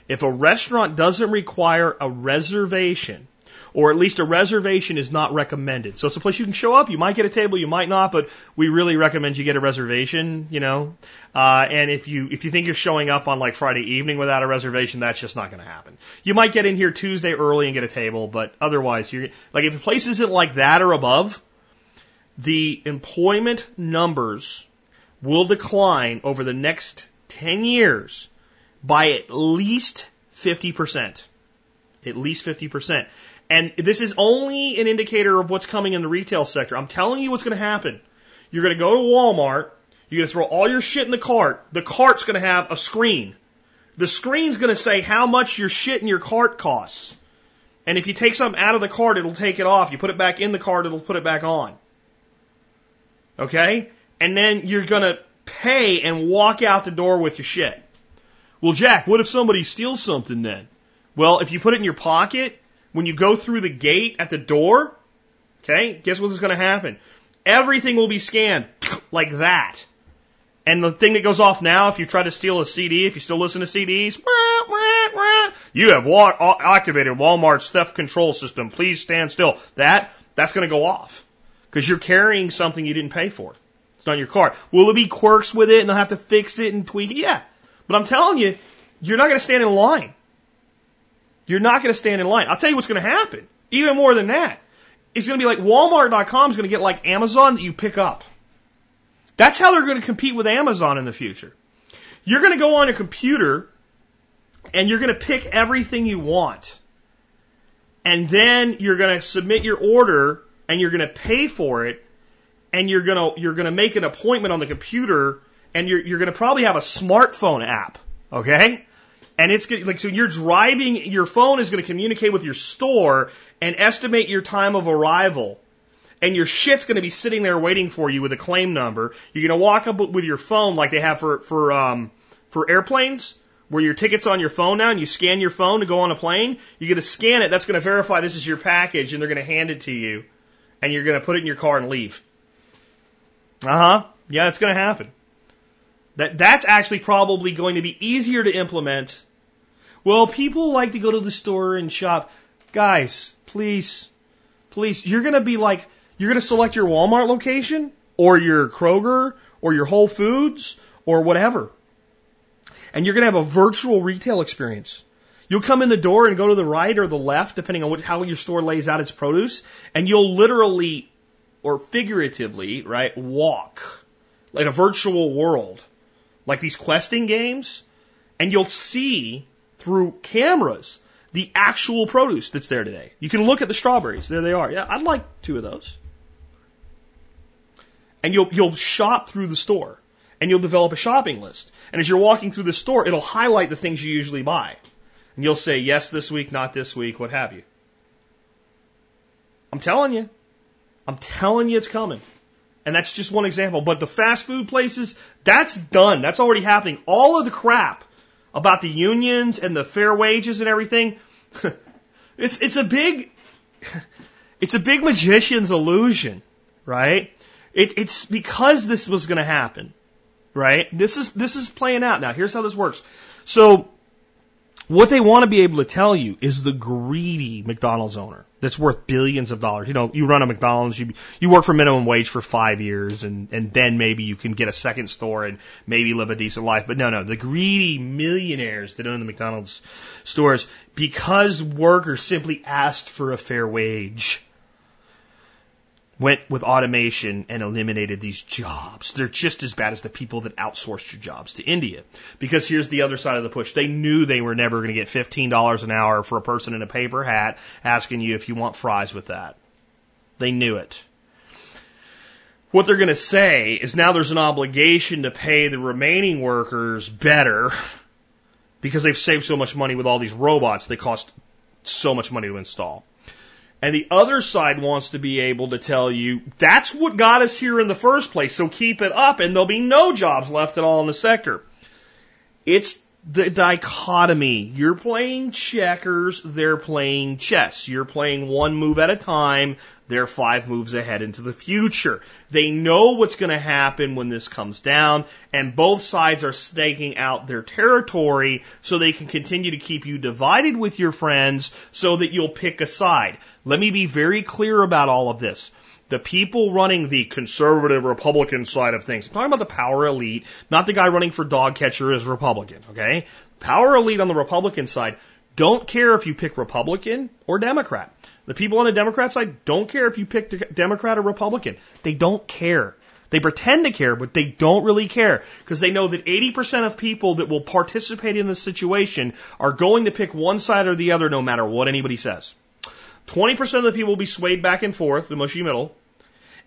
If a restaurant doesn't require a reservation, or at least a reservation is not recommended. So it's a place you can show up. You might get a table, you might not, but we really recommend you get a reservation. You know, uh, and if you if you think you're showing up on like Friday evening without a reservation, that's just not going to happen. You might get in here Tuesday early and get a table, but otherwise, you're like if the place isn't like that or above, the employment numbers will decline over the next 10 years by at least 50%. At least 50%. And this is only an indicator of what's coming in the retail sector. I'm telling you what's going to happen. You're going to go to Walmart. You're going to throw all your shit in the cart. The cart's going to have a screen. The screen's going to say how much your shit in your cart costs. And if you take something out of the cart, it'll take it off. You put it back in the cart, it'll put it back on. Okay? And then you're going to pay and walk out the door with your shit. Well, Jack, what if somebody steals something then? Well, if you put it in your pocket, when you go through the gate at the door, okay, guess what's going to happen? Everything will be scanned like that. And the thing that goes off now, if you try to steal a CD, if you still listen to CDs, you have activated Walmart's theft control system. Please stand still. That, that's going to go off. Because you're carrying something you didn't pay for. It's not your car. Will there be quirks with it and they'll have to fix it and tweak it? Yeah. But I'm telling you, you're not going to stand in line. You're not going to stand in line. I'll tell you what's going to happen. Even more than that. It's going to be like Walmart.com is going to get like Amazon that you pick up. That's how they're going to compete with Amazon in the future. You're going to go on a computer and you're going to pick everything you want. And then you're going to submit your order and you're going to pay for it and you're going to you're going to make an appointment on the computer and you're you're going to probably have a smartphone app, okay? And it's like, so you're driving, your phone is going to communicate with your store and estimate your time of arrival. And your shit's going to be sitting there waiting for you with a claim number. You're going to walk up with your phone like they have for, for, um, for airplanes where your ticket's on your phone now and you scan your phone to go on a plane. You're going to scan it. That's going to verify this is your package and they're going to hand it to you. And you're going to put it in your car and leave. Uh huh. Yeah, it's going to happen. That that's actually probably going to be easier to implement. Well, people like to go to the store and shop. Guys, please, please, you're going to be like, you're going to select your Walmart location or your Kroger or your Whole Foods or whatever. And you're going to have a virtual retail experience. You'll come in the door and go to the right or the left, depending on what, how your store lays out its produce, and you'll literally or figuratively, right, walk like a virtual world like these questing games, and you'll see through cameras the actual produce that's there today. You can look at the strawberries. There they are. Yeah, I'd like two of those. And you'll, you'll shop through the store. And you'll develop a shopping list. And as you're walking through the store, it'll highlight the things you usually buy. And you'll say, yes, this week, not this week, what have you. I'm telling you. I'm telling you it's coming. And that's just one example. But the fast food places, that's done. That's already happening. All of the crap about the unions and the fair wages and everything, it's, it's a big, it's a big magician's illusion, right? It, it's because this was going to happen, right? This is, this is playing out now. Here's how this works. So, what they want to be able to tell you is the greedy McDonald's owner that's worth billions of dollars. You know, you run a McDonald's, you you work for minimum wage for five years, and and then maybe you can get a second store and maybe live a decent life. But no, no, the greedy millionaires that own the McDonald's stores because workers simply asked for a fair wage went with automation and eliminated these jobs. They're just as bad as the people that outsourced your jobs to India. Because here's the other side of the push. They knew they were never going to get $15 an hour for a person in a paper hat asking you if you want fries with that. They knew it. What they're going to say is now there's an obligation to pay the remaining workers better because they've saved so much money with all these robots. They cost so much money to install. And the other side wants to be able to tell you that's what got us here in the first place. So keep it up and there'll be no jobs left at all in the sector. It's the dichotomy. You're playing checkers, they're playing chess. You're playing one move at a time, they're five moves ahead into the future. They know what's going to happen when this comes down, and both sides are staking out their territory so they can continue to keep you divided with your friends so that you'll pick a side. Let me be very clear about all of this. The people running the conservative Republican side of things, I'm talking about the power elite, not the guy running for dog catcher as Republican, okay? Power elite on the Republican side don't care if you pick Republican or Democrat. The people on the Democrat side don't care if you pick Democrat or Republican. They don't care. They pretend to care, but they don't really care because they know that 80% of people that will participate in this situation are going to pick one side or the other no matter what anybody says. 20% of the people will be swayed back and forth, the mushy middle,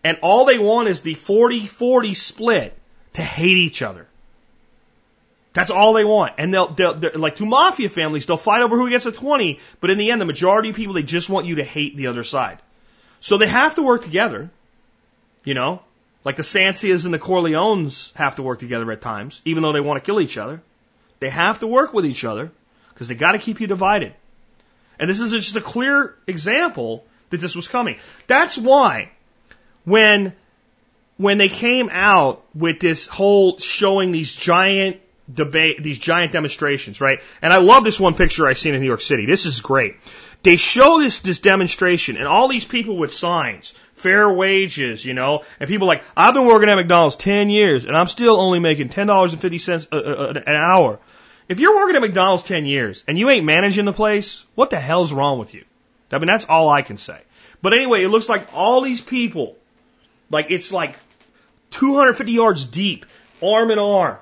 and all they want is the 40-40 split to hate each other. That's all they want. And they'll, they'll like two mafia families, they'll fight over who gets a 20, but in the end, the majority of people, they just want you to hate the other side. So they have to work together, you know, like the Sancias and the Corleones have to work together at times, even though they want to kill each other. They have to work with each other because they got to keep you divided. And this is just a clear example that this was coming. That's why when when they came out with this whole showing these giant debate, these giant demonstrations, right? And I love this one picture I seen in New York City. This is great. They show this, this demonstration and all these people with signs, fair wages, you know, and people like, I've been working at McDonald's 10 years and I'm still only making $10.50 a, a, an hour. If you're working at McDonald's 10 years and you ain't managing the place, what the hell's wrong with you? I mean, that's all I can say. But anyway, it looks like all these people, like it's like 250 yards deep, arm in arm,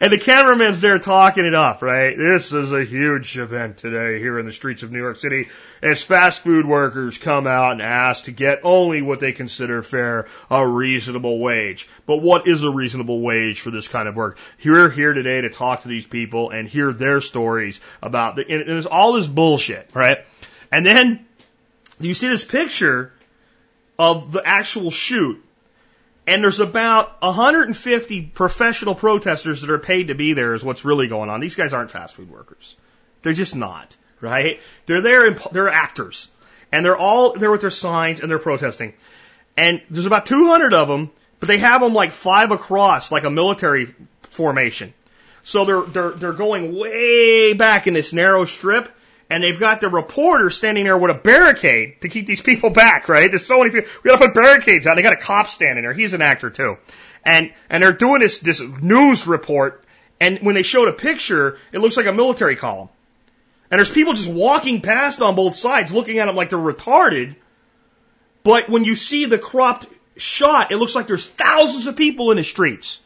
and the cameraman's there talking it up, right? This is a huge event today here in the streets of New York City as fast food workers come out and ask to get only what they consider fair, a reasonable wage. But what is a reasonable wage for this kind of work? We're here today to talk to these people and hear their stories about the, and there's all this bullshit, right? And then you see this picture of the actual shoot and there's about 150 professional protesters that are paid to be there is what's really going on. These guys aren't fast food workers. They're just not, right? They're there and they're actors. And they're all there with their signs and they're protesting. And there's about 200 of them, but they have them like five across, like a military formation. So they're, they're, they're going way back in this narrow strip and they've got the reporter standing there with a barricade to keep these people back, right? There's so many people. We gotta put barricades out. They got a cop standing there. He's an actor too. And, and they're doing this, this news report. And when they showed a picture, it looks like a military column. And there's people just walking past on both sides looking at them like they're retarded. But when you see the cropped shot, it looks like there's thousands of people in the streets.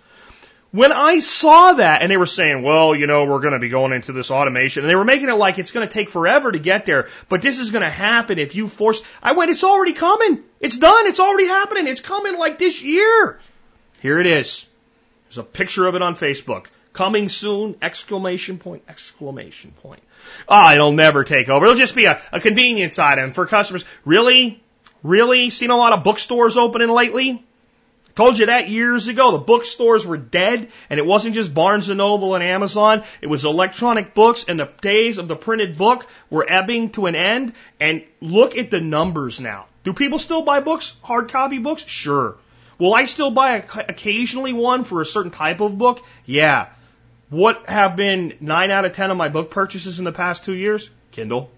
When I saw that and they were saying, well, you know, we're going to be going into this automation and they were making it like it's going to take forever to get there, but this is going to happen if you force, I went, it's already coming. It's done. It's already happening. It's coming like this year. Here it is. There's a picture of it on Facebook. Coming soon! Exclamation point! Exclamation point! Ah, oh, it'll never take over. It'll just be a, a convenience item for customers. Really? Really? Seen a lot of bookstores opening lately? Told you that years ago. The bookstores were dead, and it wasn't just Barnes and Noble and Amazon. It was electronic books, and the days of the printed book were ebbing to an end. And look at the numbers now. Do people still buy books, hard copy books? Sure. Will I still buy a, occasionally one for a certain type of book? Yeah. What have been nine out of ten of my book purchases in the past two years? Kindle.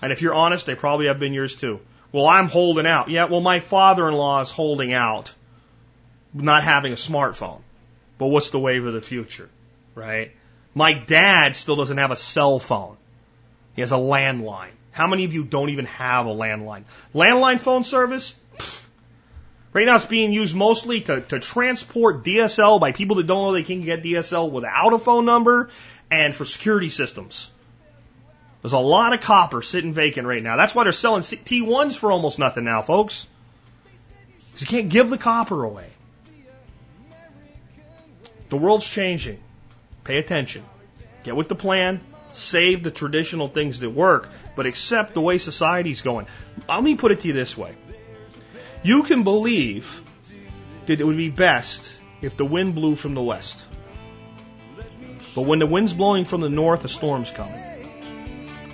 And if you're honest, they probably have been yours too. Well, I'm holding out. Yeah, well, my father-in-law is holding out, not having a smartphone. But what's the wave of the future, right? My dad still doesn't have a cell phone. He has a landline. How many of you don't even have a landline? Landline phone service? Right now it's being used mostly to, to transport DSL by people that don't know they can get DSL without a phone number and for security systems. There's a lot of copper sitting vacant right now. That's why they're selling T1s for almost nothing now, folks. Because you can't give the copper away. The world's changing. Pay attention. Get with the plan. Save the traditional things that work, but accept the way society's going. Let me put it to you this way. You can believe that it would be best if the wind blew from the west. But when the wind's blowing from the north, a storm's coming.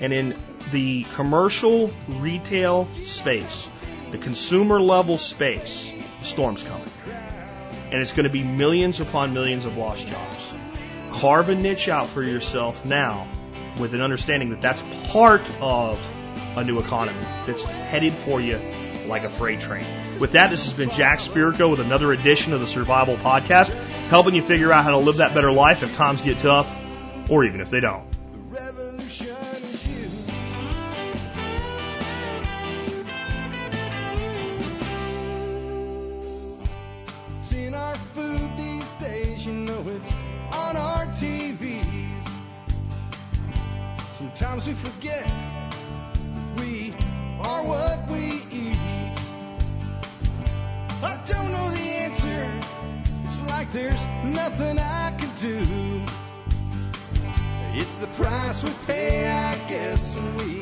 And in the commercial retail space, the consumer level space, the storm's coming. And it's going to be millions upon millions of lost jobs. Carve a niche out for yourself now with an understanding that that's part of a new economy that's headed for you like a freight train. With that, this has been Jack Spirko with another edition of the Survival Podcast, helping you figure out how to live that better life if times get tough, or even if they don't. Nothing I can do. It's the price we pay, I guess, when we